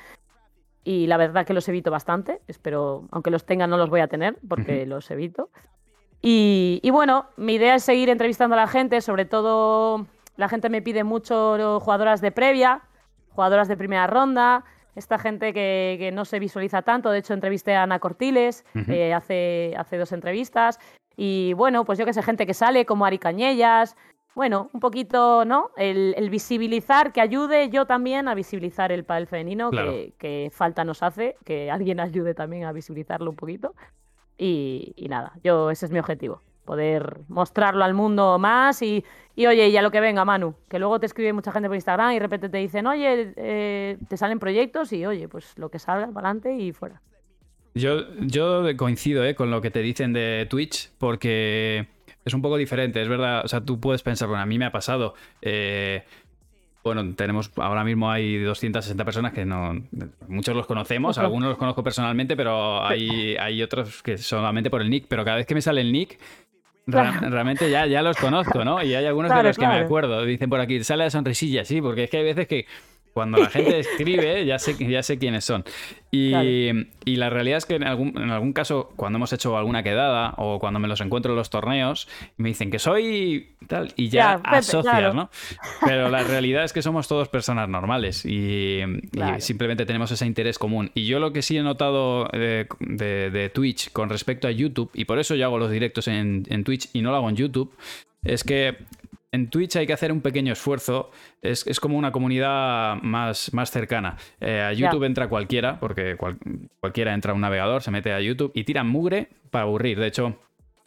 y la verdad que los evito bastante. Espero, aunque los tenga, no los voy a tener porque los evito. Y, bueno, mi idea es seguir entrevistando a la gente, sobre todo la gente me pide mucho jugadoras de previa, jugadoras de primera ronda, esta gente que, no se visualiza tanto. De hecho, entrevisté a Ana Cortiles eh, hace, hace dos entrevistas. Y bueno, pues yo que sé, gente que sale como Ari Cañellas. Bueno, un poquito, ¿no? El, visibilizar, que ayude yo también a visibilizar el pádel femenino, que, que, falta nos hace, que alguien ayude también a visibilizarlo un poquito. Y, nada, yo ese es mi objetivo, poder mostrarlo al mundo más y, y oye, y a lo que venga, Manu, que luego te escribe mucha gente por Instagram y de repente te dicen, oye, eh, te salen proyectos y oye, pues lo que salga, para adelante y fuera. Yo, yo coincido eh, con lo que te dicen de Twitch porque es un poco diferente, es verdad, o sea, tú puedes pensar, bueno, a mí me ha pasado, eh, bueno, tenemos ahora mismo hay 260 personas que no. Muchos los conocemos, algunos los conozco personalmente, pero hay, hay otros que solamente por el nick. Pero cada vez que me sale el nick, realmente ya, ya los conozco, ¿no? Y hay algunos de los que me acuerdo. Dicen por aquí, sale la sonrisilla, sí, porque es que hay veces que cuando la gente escribe, ya sé, ya sé quiénes son. Y, la realidad es que en algún, en algún caso, cuando hemos hecho alguna quedada o cuando me los encuentro en los torneos, me dicen que soy tal y ya, asocias, ¿no? Pero la realidad es que somos todos personas normales y, simplemente tenemos ese interés común. Y yo lo que sí he notado de, de, Twitch con respecto a YouTube, y por eso yo hago los directos en, en Twitch y no lo hago en YouTube, es que en Twitch hay que hacer un pequeño esfuerzo. Es, como una comunidad más, más cercana. Eh, a YouTube entra cualquiera, porque cualquiera entra a un navegador, se mete a YouTube y tira mugre para aburrir. De hecho,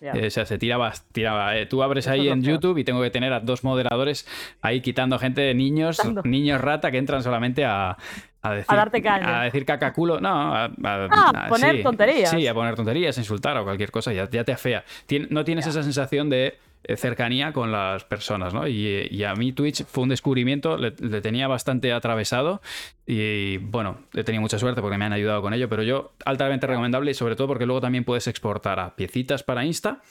eh, o sea, se tiraba, tiraba. Eh, tú abres ahí en YouTube y tengo que tener a dos moderadores ahí quitando gente, niños, niños rata que entran solamente a, a decir, a darte caña. A decir cacaculo, no, a, ah, poner tonterías. Sí, a poner tonterías, insultar o cualquier cosa, ya, ya te afea. no tienes esa sensación de eh, cercanía con las personas, ¿no? Y, a mí Twitch fue un descubrimiento, le, tenía bastante atravesado y bueno, he tenido mucha suerte porque me han ayudado con ello, pero yo altamente recomendable y sobre todo porque luego también puedes exportar a piecitas para Insta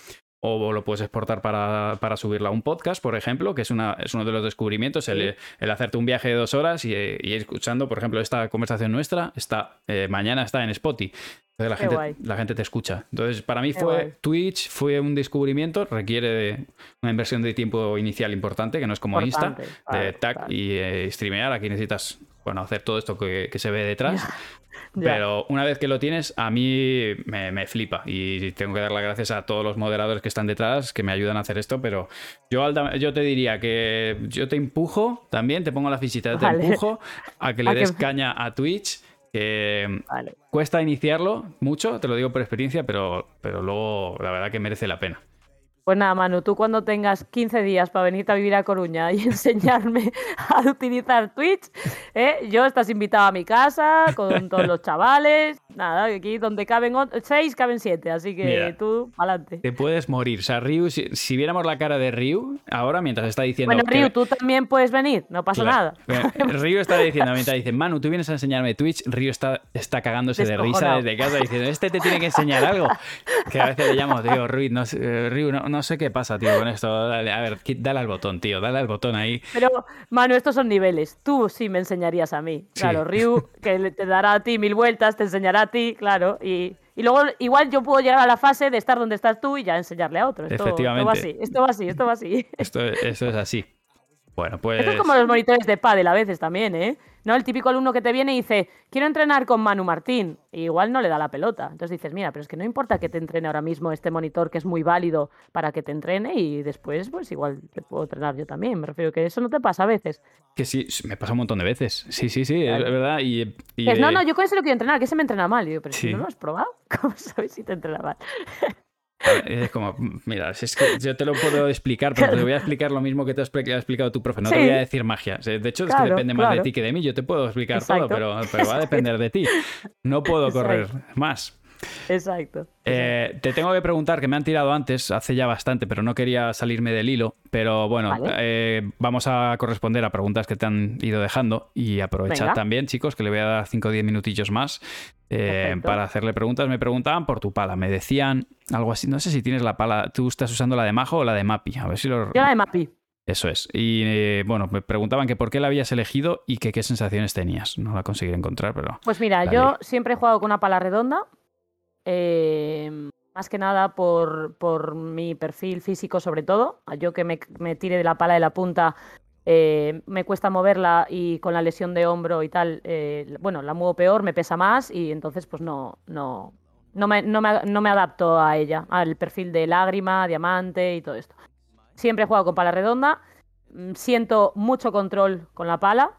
o lo puedes exportar para, para subirlo a un podcast, por ejemplo, que es, una, es uno de los descubrimientos, el, el, hacerte un viaje de dos horas y, y, escuchando, por ejemplo, esta conversación nuestra, está, eh, mañana está en Spotify. Entonces la gente, la gente te escucha. Entonces, para mí fue Twitch, fue un descubrimiento, requiere de una inversión de tiempo inicial importante, que no es como Insta, de tag y eh, streamear. Aquí necesitas bueno, hacer todo esto que, que se ve detrás. Pero una vez que lo tienes, a mí me, flipa y tengo que dar las gracias a todos los moderadores que están detrás que me ayudan a hacer esto. Pero yo, yo te diría que yo te empujo también, te pongo la fichita, te empujo a que le des caña a Twitch. Que cuesta iniciarlo mucho, te lo digo por experiencia, pero, pero luego la verdad que merece la pena. Pues nada, Manu, tú cuando tengas 15 días para venirte a vivir a Coruña y enseñarme a utilizar Twitch, ¿eh? yo estás invitado a mi casa con todos los chavales. Nada, aquí donde caben 6, caben 7, así que tú, adelante. Te puedes morir. O sea, Ryu, si, viéramos la cara de Ryu, ahora mientras está diciendo. Bueno, Ryu, tú también puedes venir, no pasa nada. Ryu está diciendo, mientras dice, Manu, tú vienes a enseñarme Twitch, Ryu está, está cagándose de risa desde casa diciendo, este te tiene que enseñar algo. Que a veces le llamo, digo, Ryu, no, Ryu, no no sé qué pasa, tío, con esto. a ver, dale al botón, tío, dale al botón ahí. Pero, Manu, estos son niveles. Tú sí me enseñarías a mí. Claro, Ryu, que te dará a ti mil vueltas, te enseñará ti, claro. Y, luego, igual yo puedo llegar a la fase de estar donde estás tú y ya enseñarle a otro. Efectivamente. Esto va así, esto va así, esto va así. Esto, es así. Bueno, pues. Esto es como los monitores de pádel a veces también, ¿eh? ¿No? El típico alumno que te viene y dice, quiero entrenar con Manu Martín, y igual no le da la pelota. Entonces dices, mira, pero es que no importa que te entrene ahora mismo este monitor que es muy válido para que te entrene y después, pues igual te puedo entrenar yo también. Me refiero que eso no te pasa a veces. Que sí, me pasa un montón de veces. Sí, sí, sí, es verdad. Y, No, no, yo con eso lo quiero entrenar, que se me entrena mal. Y yo, pero si no lo has probado, ¿cómo sabes si te entrena mal? Es como, mira, es que yo te lo puedo explicar, pero te voy a explicar lo mismo que te ha explicado tu profe. No te voy a decir magia. De hecho, es que depende más de ti que de mí. Yo te puedo explicar todo, pero, pero, va a depender de ti. No puedo correr más. Exacto. Eh, te tengo que preguntar, que me han tirado antes, hace ya bastante, pero no quería salirme del hilo. Pero bueno, eh, vamos a corresponder a preguntas que te han ido dejando y aprovechar también, chicos, que le voy a dar 5 o 10 minutillos más eh, para hacerle preguntas. Me preguntaban por tu pala, me decían algo así, no sé si tienes la pala, tú estás usando la de Majo o la de Mapi, a ver si lo... Yo la de Mapi. Eso es. Y bueno, me preguntaban que por qué la habías elegido y que qué sensaciones tenías. No la conseguí encontrar, pero... Pues mira, yo siempre he jugado con una pala redonda eh, más que nada por, por, mi perfil físico sobre todo. Yo que me, tire de la pala de la punta eh, me cuesta moverla y con la lesión de hombro y tal, eh, bueno, la muevo peor, me pesa más y entonces pues no, no, no, me, no, me, no me adapto a ella, al perfil de lágrima, diamante y todo esto. Siempre he jugado con pala redonda, mm, siento mucho control con la pala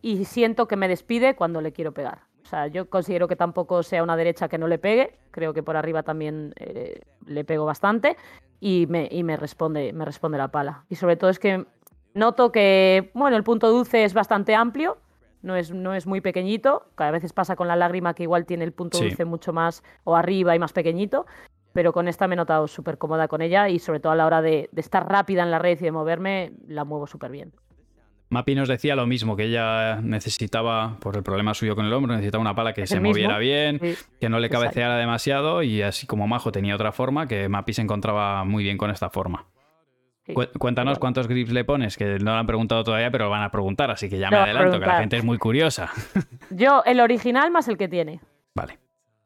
y siento que me despide cuando le quiero pegar sea, yo considero que tampoco sea una derecha que no le pegue, creo que por arriba también eh, le pego bastante y, me, y me, responde, me responde la pala. Y sobre todo es que noto que, bueno, el punto dulce es bastante amplio, no es, no es muy pequeñito, cada veces pasa con la lágrima que igual tiene el punto dulce mucho más o arriba y más pequeñito, pero con esta me he notado súper cómoda con ella y sobre todo a la hora de, de estar rápida en la red y de moverme, la muevo súper bien. Mapi nos decía lo mismo, que ella necesitaba, por el problema suyo con el hombro, necesitaba una pala que se moviera bien, que no le cabeceara demasiado y así como Majo tenía otra forma, que Mapi se encontraba muy bien con esta forma. Cuéntanos cuántos grips le pones, que no lo han preguntado todavía, pero lo van a preguntar, así que ya me adelanto, que la gente es muy curiosa. Yo, el original más el que tiene. Vale.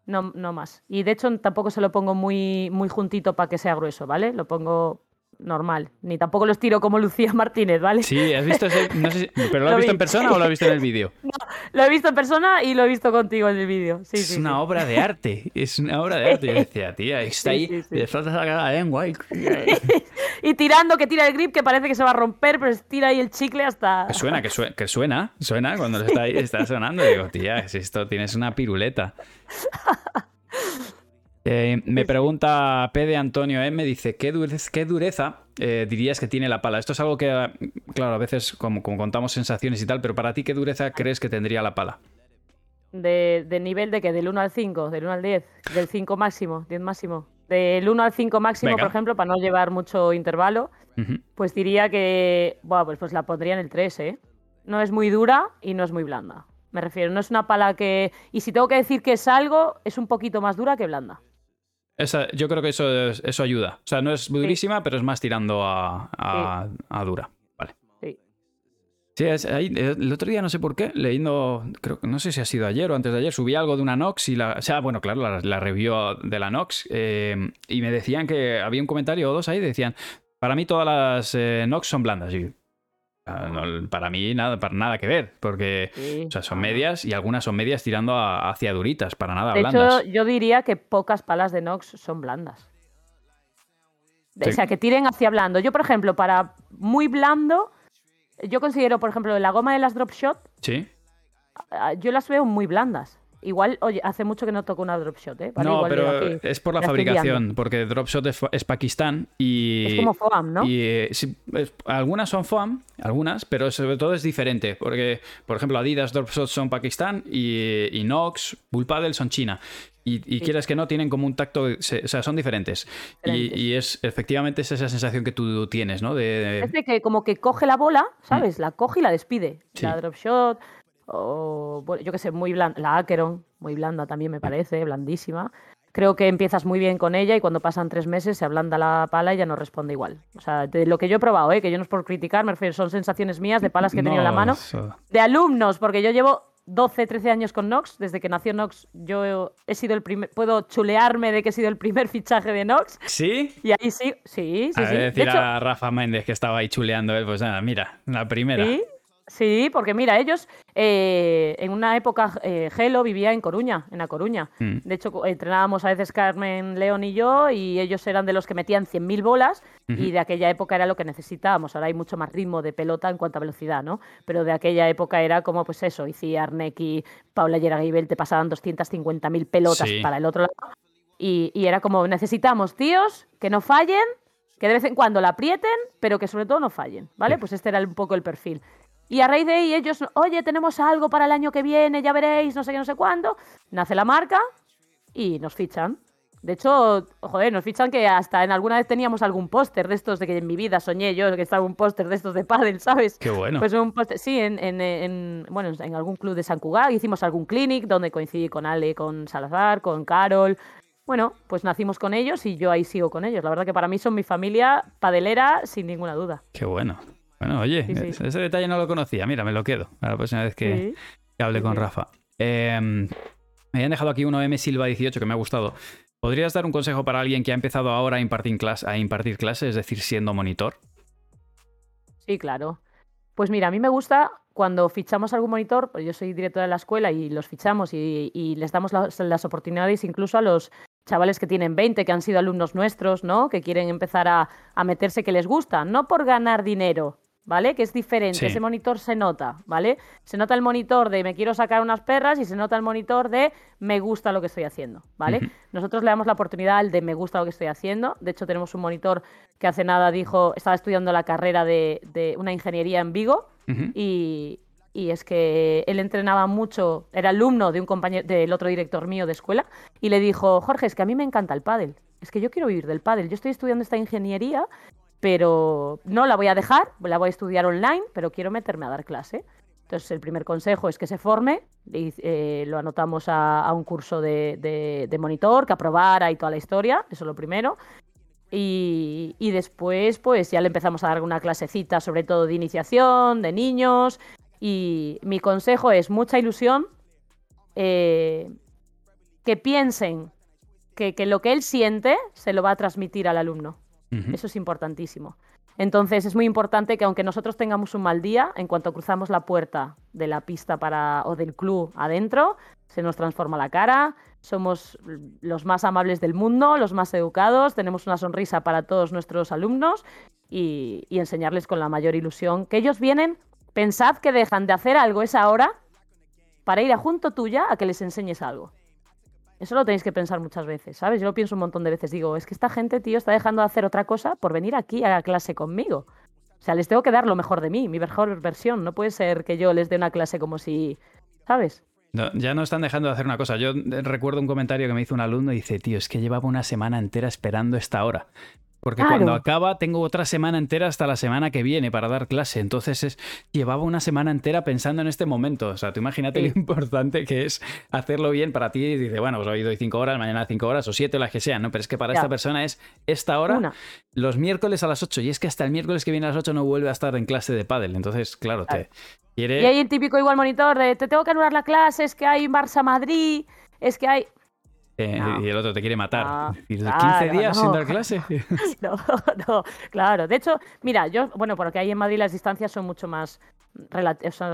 No, no más. Y de hecho tampoco se lo pongo muy, muy juntito para que sea grueso, ¿vale? Lo pongo normal. Ni tampoco los tiro como Lucía Martínez, ¿vale? Sí, has visto ese, ¿Pero lo has visto en persona o lo has visto en el vídeo? No, lo he visto en persona y lo he visto contigo en el vídeo. Sí, es una obra de arte. Es una obra de arte. Yo decía, tía, está ahí, le falta sacar la lengua. Y... y tirando, que tira el grip, que parece que se va a romper, pero tira ahí el chicle hasta. Que suena, que suena, que suena, suena cuando está, ahí, está sonando. digo, tía, si esto tienes una piruleta. Eh, me pregunta P de Antonio M, dice, ¿qué dureza, qué dureza eh, dirías que tiene la pala? Esto es algo que, claro, a veces como, contamos sensaciones y tal, pero para ti, ¿qué dureza crees que tendría la pala? De, nivel de que del 1 al 5, del 1 al 10, del 5 máximo, 10 máximo. Del 1 al 5 máximo, por ejemplo, para no llevar mucho intervalo, pues diría que, bueno, pues, pues la pondría en el 3, ¿eh? No es muy dura y no es muy blanda. Me refiero, no es una pala que... Y si tengo que decir que es algo, es un poquito más dura que blanda. Yo creo que eso, eso ayuda. O sea, no es durísima, pero es más tirando a, a, dura. Vale. Sí, el otro día no sé por qué, leyendo, creo no sé si ha sido ayer o antes de ayer, subí algo de una Nox y la, o sea, bueno, claro, la, la review de la Nox eh, y me decían que había un comentario o dos ahí, decían, para mí todas las eh, Nox son blandas. Y Para mí nada, para nada que ver, porque son medias y algunas son medias tirando hacia duritas, para nada de blandas. Hecho, yo diría que pocas palas de Nox son blandas. O sea, que tiren hacia blando. Yo, por ejemplo, para muy blando, yo considero, por ejemplo, la goma de las drop shot, ¿Sí? yo las veo muy blandas. Igual, oye, hace mucho que no toco una dropshot, ¿eh? no, pero es por la fabricación, porque dropshot es, es, Pakistán y... Es como foam, ¿no? Y, eh, algunas son foam, algunas, pero sobre todo es diferente, porque, por ejemplo, Adidas dropshot son Pakistán y, y Nox, Bullpaddle son China. Y, quieres que no, tienen como un tacto, o sea, son diferentes. Y, es efectivamente es esa sensación que tú tienes, ¿no? De, Es de que como que coge la bola, ¿sabes? Mm. La coge y la despide. La drop shot, o yo que sé, muy blanda, la Acheron, muy blanda también me parece, blandísima. Creo que empiezas muy bien con ella y cuando pasan tres meses se ablanda la pala y ya no responde igual. O sea, de lo que yo he probado, ¿eh? que yo no es por criticar, me refiero, son sensaciones mías de palas que he tenido en la mano. De alumnos, porque yo llevo 12, 13 años con Nox. Desde que nació Nox, yo he sido el primer. Puedo chulearme de que he sido el primer fichaje de Nox. ¿Sí? Y ahí sí, sí, sí. A sí. decir a Rafa Méndez que estaba ahí chuleando él, pues nada, mira, la primera. Sí, Sí, porque mira, ellos eh, en una época, eh, Gelo vivía en Coruña, en La Coruña. Mm. De hecho, entrenábamos a veces Carmen, León y yo, y ellos eran de los que metían 100.000 bolas, y de aquella época era lo que necesitábamos. Ahora hay mucho más ritmo de pelota en cuanto a velocidad, ¿no? Pero de aquella época era como, pues eso, Iciar, Neki, Paula Yeraguibel, te pasaban 250.000 pelotas para el otro lado. Y, y era como, necesitamos tíos que no fallen, que de vez en cuando la aprieten, pero que sobre todo no fallen, ¿vale? Pues este era un poco el perfil. Y a raíz de ahí ellos, oye, tenemos algo para el año que viene, ya veréis, no sé qué, no sé cuándo. Nace la marca y nos fichan. De hecho, joder, nos fichan que hasta en alguna vez teníamos algún póster de estos de que en mi vida soñé yo que estaba un póster de estos de pádel, ¿sabes? Qué bueno. Pues un póster, sí, en, en, bueno, en algún club de San Cugat hicimos algún clinic donde coincidí con Ale, con Salazar, con Carol. Bueno, pues nacimos con ellos y yo ahí sigo con ellos. La verdad que para mí son mi familia padelera sin ninguna duda. Qué bueno. Bueno, oye, ese detalle no lo conocía. Mira, me lo quedo a la próxima vez que, hable con Rafa. Em, me habían dejado aquí uno M Silva 18 que me ha gustado. ¿Podrías dar un consejo para alguien que ha empezado ahora a impartir, a impartir clases, es decir, siendo monitor? Sí, claro. Pues mira, a mí me gusta cuando fichamos algún monitor, pues yo soy directora de la escuela y los fichamos y, les damos las, oportunidades incluso a los chavales que tienen 20, que han sido alumnos nuestros, ¿no? Que quieren empezar a, a meterse que les gusta, no por ganar dinero, ¿vale? Que es diferente, ese monitor se nota, ¿vale? Se nota el monitor de me quiero sacar unas perras y se nota el monitor de me gusta lo que estoy haciendo, ¿vale? Nosotros le damos la oportunidad al de me gusta lo que estoy haciendo. De hecho, tenemos un monitor que hace nada dijo, estaba estudiando la carrera de, una ingeniería en Vigo y, es que él entrenaba mucho, era alumno de un compañero, del otro director mío de escuela, y le dijo, Jorge, es que a mí me encanta el pádel. Es que yo quiero vivir del pádel. Yo estoy estudiando esta ingeniería pero no la voy a dejar, la voy a estudiar online, pero quiero meterme a dar clase. Entonces, el primer consejo es que se forme, eh, lo anotamos a, un curso de, monitor, que aprobara y toda la historia, eso es lo primero. Y, después, pues ya le empezamos a dar una clasecita, sobre todo de iniciación, de niños. Y mi consejo es mucha ilusión, eh, que piensen que lo que él siente se lo va a transmitir al alumno. Eso es importantísimo. Entonces es muy importante que aunque nosotros tengamos un mal día, en cuanto cruzamos la puerta de la pista para, o del club adentro, se nos transforma la cara, somos los más amables del mundo, los más educados, tenemos una sonrisa para todos nuestros alumnos y, y enseñarles con la mayor ilusión que ellos vienen, pensad que dejan de hacer algo esa hora para ir a junto tuya a que les enseñes algo. Eso lo tenéis que pensar muchas veces, ¿sabes? Yo lo pienso un montón de veces. Digo, es que esta gente, tío, está dejando de hacer otra cosa por venir aquí a la clase conmigo. O sea, les tengo que dar lo mejor de mí, mi mejor versión. No puede ser que yo les dé una clase como si, ¿sabes? ya no están dejando de hacer una cosa. Yo recuerdo un comentario que me hizo un alumno y dice, tío, es que llevaba una semana entera esperando esta hora. Porque cuando acaba tengo otra semana entera hasta la semana que viene para dar clase. Entonces es, llevaba una semana entera pensando en este momento. O sea, tú imagínate lo importante que es hacerlo bien para ti. Y dice, bueno, pues hoy doy cinco horas, mañana cinco horas o siete o las que sean, ¿no? Pero es que para esta persona es esta hora los miércoles a las ocho. Y es que hasta el miércoles que viene a las ocho no vuelve a estar en clase de pádel. Entonces, claro, te quiere... Y hay el típico igual monitor de te tengo que anular la clase, es que hay Barça Madrid, es que hay... Eh, y el otro te quiere matar. 15 días sin dar clase. no, no, claro. De hecho, mira, yo, bueno, porque ahí en Madrid las distancias son mucho más,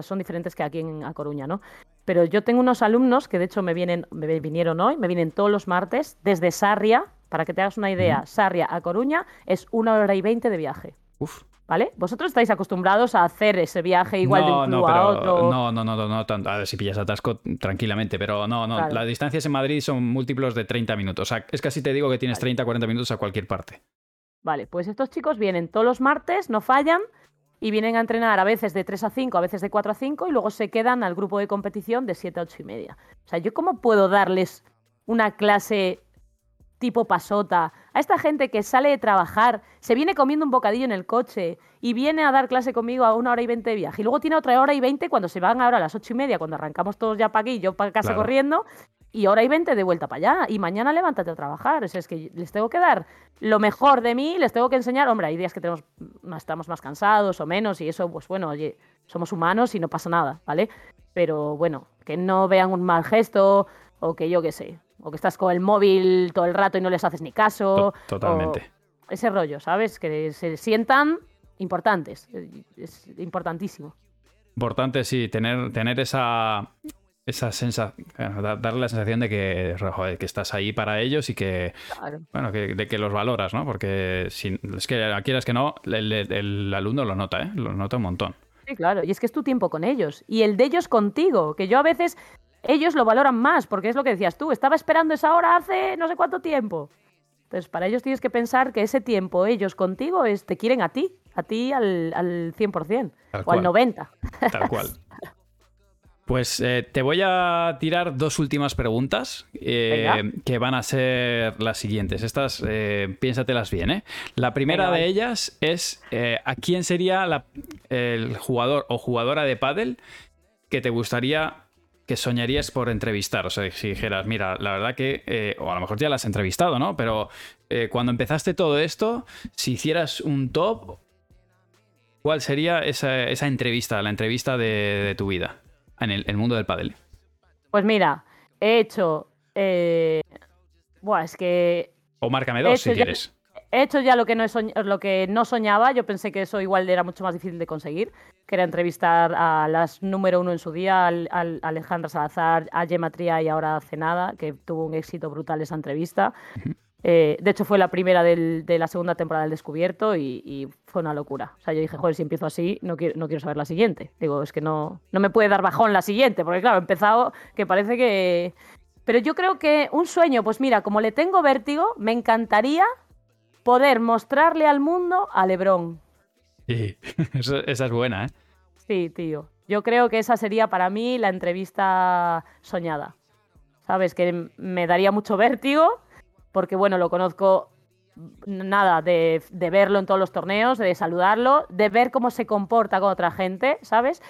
son diferentes que aquí en A Coruña, ¿no? Pero yo tengo unos alumnos que de hecho me vienen, me vinieron hoy, me vienen todos los martes desde Sarria, para que te hagas una idea, Sarria a Coruña es una hora y veinte de viaje. Uf. ¿Vale? Vosotros estáis acostumbrados a hacer ese viaje igual de un club a otro. No, no, no, no, no, tanto. A ver si pillas atasco tranquilamente, pero no, no. Las distancias en Madrid son múltiplos de 30 minutos. O sea, es casi te digo que tienes 30, 40 minutos a cualquier parte. Vale, pues estos chicos vienen todos los martes, no fallan, y vienen a entrenar a veces de 3 a 5, a veces de 4 a 5, y luego se quedan al grupo de competición de 7 a 8 y media. O sea, ¿yo cómo puedo darles una clase tipo pasota, a esta gente que sale de trabajar, se viene comiendo un bocadillo en el coche y viene a dar clase conmigo a una hora y veinte de viaje. Y luego tiene otra hora y veinte cuando se van ahora a las ocho y media, cuando arrancamos todos ya para aquí, yo para casa corriendo, y hora y veinte de vuelta para allá. Y mañana levántate a trabajar. es que les tengo que dar lo mejor de mí, les tengo que enseñar. Hombre, hay días que tenemos, estamos más cansados o menos, y eso, pues bueno, oye, somos humanos y no pasa nada, ¿vale? Pero bueno, que no vean un mal gesto o que yo qué sé o que estás con el móvil todo el rato y no les haces ni caso. Totalmente. ese rollo, ¿sabes? Que se sientan importantes. Es importantísimo. Importante, sí, tener, tener esa, esa sensación, darle la sensación de que, que estás ahí para ellos y que, bueno, que, de que los valoras, ¿no? Porque si, es que quieras que no, el, el, alumno lo nota, ¿eh? Lo nota un montón. Sí, claro, y es que es tu tiempo con ellos y el de ellos contigo, que yo a veces ellos lo valoran más, porque es lo que decías tú, estaba esperando esa hora hace no sé cuánto tiempo. Entonces, para ellos tienes que pensar que ese tiempo ellos contigo es, te quieren a ti, a ti al, al 100% o al 90%. Tal cual. Pues eh, te voy a tirar dos últimas preguntas eh, que van a ser las siguientes. Estas, eh, piénsatelas bien. ¿eh? La primera de ellas es ¿a quién sería el jugador o jugadora de pádel que te gustaría que soñarías por entrevistar? O sea, si dijeras, mira, la verdad que, eh, o a lo mejor ya la has entrevistado, ¿no? Pero eh, cuando empezaste todo esto, si hicieras un top, ¿cuál sería esa, entrevista, la entrevista de, tu vida en el, mundo del pádel? Pues mira, he hecho... Eh... Buah, es que... O márcame dos si quieres. He hecho ya lo que, no lo que no soñaba. Yo pensé que eso igual era mucho más difícil de conseguir, que era entrevistar a las número uno en su día, al, Alejandra Salazar, a Gemma Tria y ahora a Cenada, que tuvo un éxito brutal esa entrevista. Eh, de hecho, fue la primera de la segunda temporada del Descubierto y, fue una locura. O sea, yo dije, joder, si empiezo así, no quiero, no quiero saber la siguiente. Digo, es que no, no me puede dar bajón la siguiente, porque claro, he empezado que parece que... Pero yo creo que un sueño, pues mira, como le tengo vértigo, me encantaría poder mostrarle al mundo a Lebron. Sí, esa es buena, ¿eh? Sí, tío. Yo creo que esa sería para mí la entrevista soñada. ¿Sabes? Que me daría mucho vértigo, porque bueno, lo conozco nada, de, verlo en todos los torneos, de saludarlo, de ver cómo se comporta con otra gente, ¿sabes?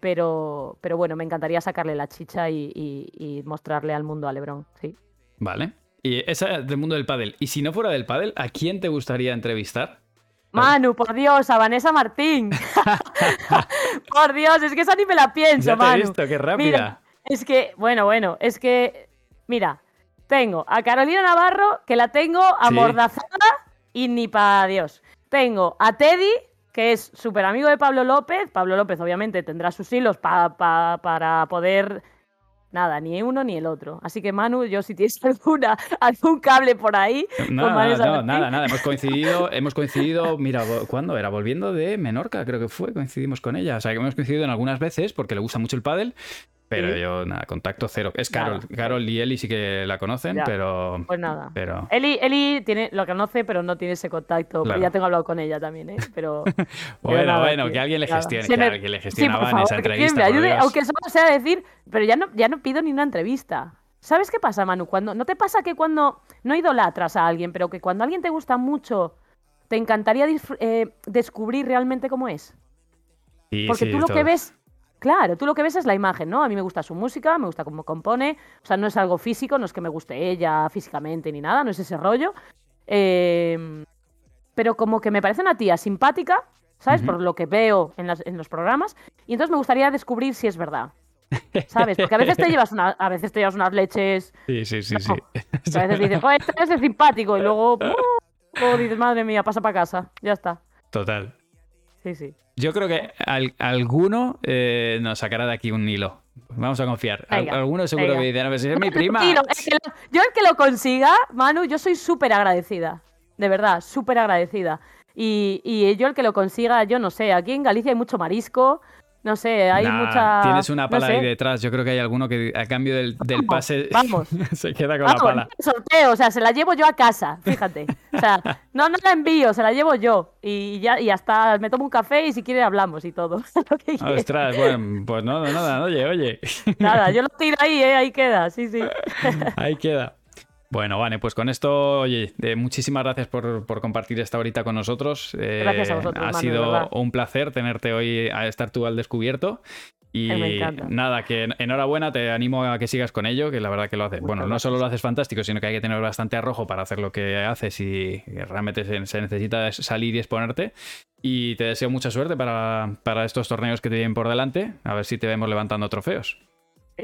pero, pero bueno, me encantaría sacarle la chicha y, y mostrarle al mundo a Lebron, sí. Vale. Y esa del mundo del pádel. Y si no fuera del pádel, ¿a quién te gustaría entrevistar? Manu, por Dios, a Vanessa Martín. por Dios, es que esa ni me la pienso, ya te Manu. He visto, qué rápida. es que, bueno, bueno, es que, mira, tengo a Carolina Navarro, que la tengo amordazada y ni para Dios. Tengo a Teddy, que es súper amigo de Pablo López. Pablo López, obviamente, tendrá sus hilos para poder Nada, ni uno ni el otro. Así que Manu, yo si tienes alguna, algún cable por ahí. No, nada, nada, Hemos coincidido, hemos coincidido, mira, ¿cuándo era? Volviendo de Menorca, creo que fue, coincidimos con ella. O sea, que hemos coincidido en algunas veces porque le gusta mucho el pádel pero yo, nada, contacto cero. Es Carol. Carol y Eli sí que la conocen, pero. Pues nada. Pero... Eli, Eli tiene, lo conoce, pero no tiene ese contacto. Pero ya tengo hablado con ella también, ¿eh? Pero. bueno, bueno, que alguien le gestione. que alguien le gestionaba en esa entrevista. ayude, aunque solo sea decir, pero ya no, ya no pido ni una entrevista. ¿Sabes qué pasa, Manu? Cuando, ¿No te pasa que cuando no idolatras a alguien, pero que cuando alguien te gusta mucho te encantaría eh, descubrir realmente cómo es. Porque tú lo que ves, claro, tú lo que ves es la imagen, ¿no? A mí me gusta su música, me gusta cómo compone, o sea, no es algo físico, no es que me guste ella físicamente ni nada, no es ese rollo. Em, pero como que me parece una tía simpática, ¿sabes? Por lo que veo en, en los programas, y entonces me gustaría descubrir si es verdad. ¿Sabes? Porque a veces te llevas, una, a veces te llevas unas leches. Sí, sí, sí, sí. A veces dices, este es simpático. Y luego, dices, madre mía, pasa para casa. Ya está. Total. Sí, sí. Yo creo que alguno eh, nos sacará de aquí un hilo. Vamos a confiar. alguno seguro que dice, no, si es mi prima. yo el que lo consiga, Manu, yo soy súper agradecida. De verdad, súper agradecida. Y, y yo el que lo consiga, yo no sé, aquí en Galicia hay mucho marisco, no sé, hay mucha. Tienes una pala ahí detrás. Yo creo que hay alguno que a cambio del, pase vamos. se queda con la pala. Sorteo, o sea, se la llevo yo a casa, fíjate. O sea, no, no la envío, se la llevo yo. Y ya y hasta me tomo un café y si quiere hablamos y todo. Ostras, bueno, pues no, nada, oye, oye. Nada, yo lo tiro ahí, ¿eh? ahí queda, sí, sí. ahí queda. Bueno, vale, pues con esto, oye, eh, muchísimas gracias por, compartir esta horita con nosotros. Eh, gracias a vosotros. Ha sido un placer tenerte hoy a estar tú al descubierto. Y nada, que enhorabuena, te animo a que sigas con ello, que la verdad que lo haces. Bueno, no solo lo haces fantástico, sino que hay que tener bastante arrojo para hacer lo que haces y realmente se, necesita salir y exponerte. Y te deseo mucha suerte para, para estos torneos que te vienen por delante. A ver si te vemos levantando trofeos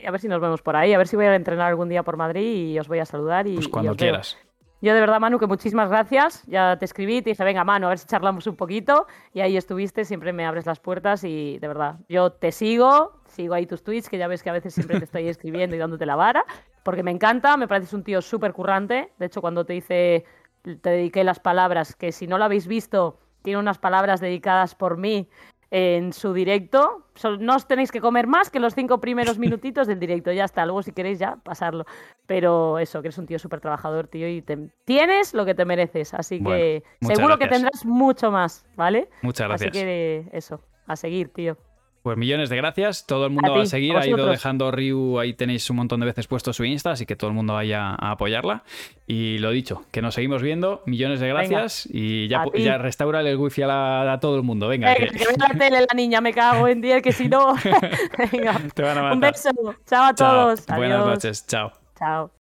a ver si nos vemos por ahí, a ver si voy a entrenar algún día por Madrid y os voy a saludar. Y, pues cuando quieras. Yo de verdad, Manu, que muchísimas gracias. Ya te escribí, te dije, venga, Manu, a ver si charlamos un poquito. Y ahí estuviste, siempre me abres las puertas y de verdad, yo te sigo, sigo ahí tus tweets, que ya ves que a veces siempre te estoy escribiendo y dándote la vara, porque me encanta, me pareces un tío súper currante. De hecho, cuando te hice, te dediqué las palabras, que si no lo habéis visto, tiene unas palabras dedicadas por mí en su directo. No os tenéis que comer más que los cinco primeros minutitos del directo, ya está. Luego, si queréis, ya pasarlo. Pero eso, que eres un tío súper trabajador, tío, y tienes lo que te mereces. Así que seguro que tendrás mucho más, ¿vale? Muchas gracias. Así que eso, a seguir, tío. Pues millones de gracias. Todo el mundo va a seguir. Ha ido dejando Ryu. Ahí tenéis un montón de veces puesto su Insta, así que todo el mundo vaya a apoyarla. Y lo dicho, que nos seguimos viendo. Millones de gracias. y ya, ya restaura el wifi a, todo el mundo. Venga. que... que la tele la niña, me cago en día, que si no. Venga. Te van a matar. Un beso. Chao a todos. Buenas noches. Chao. Chao.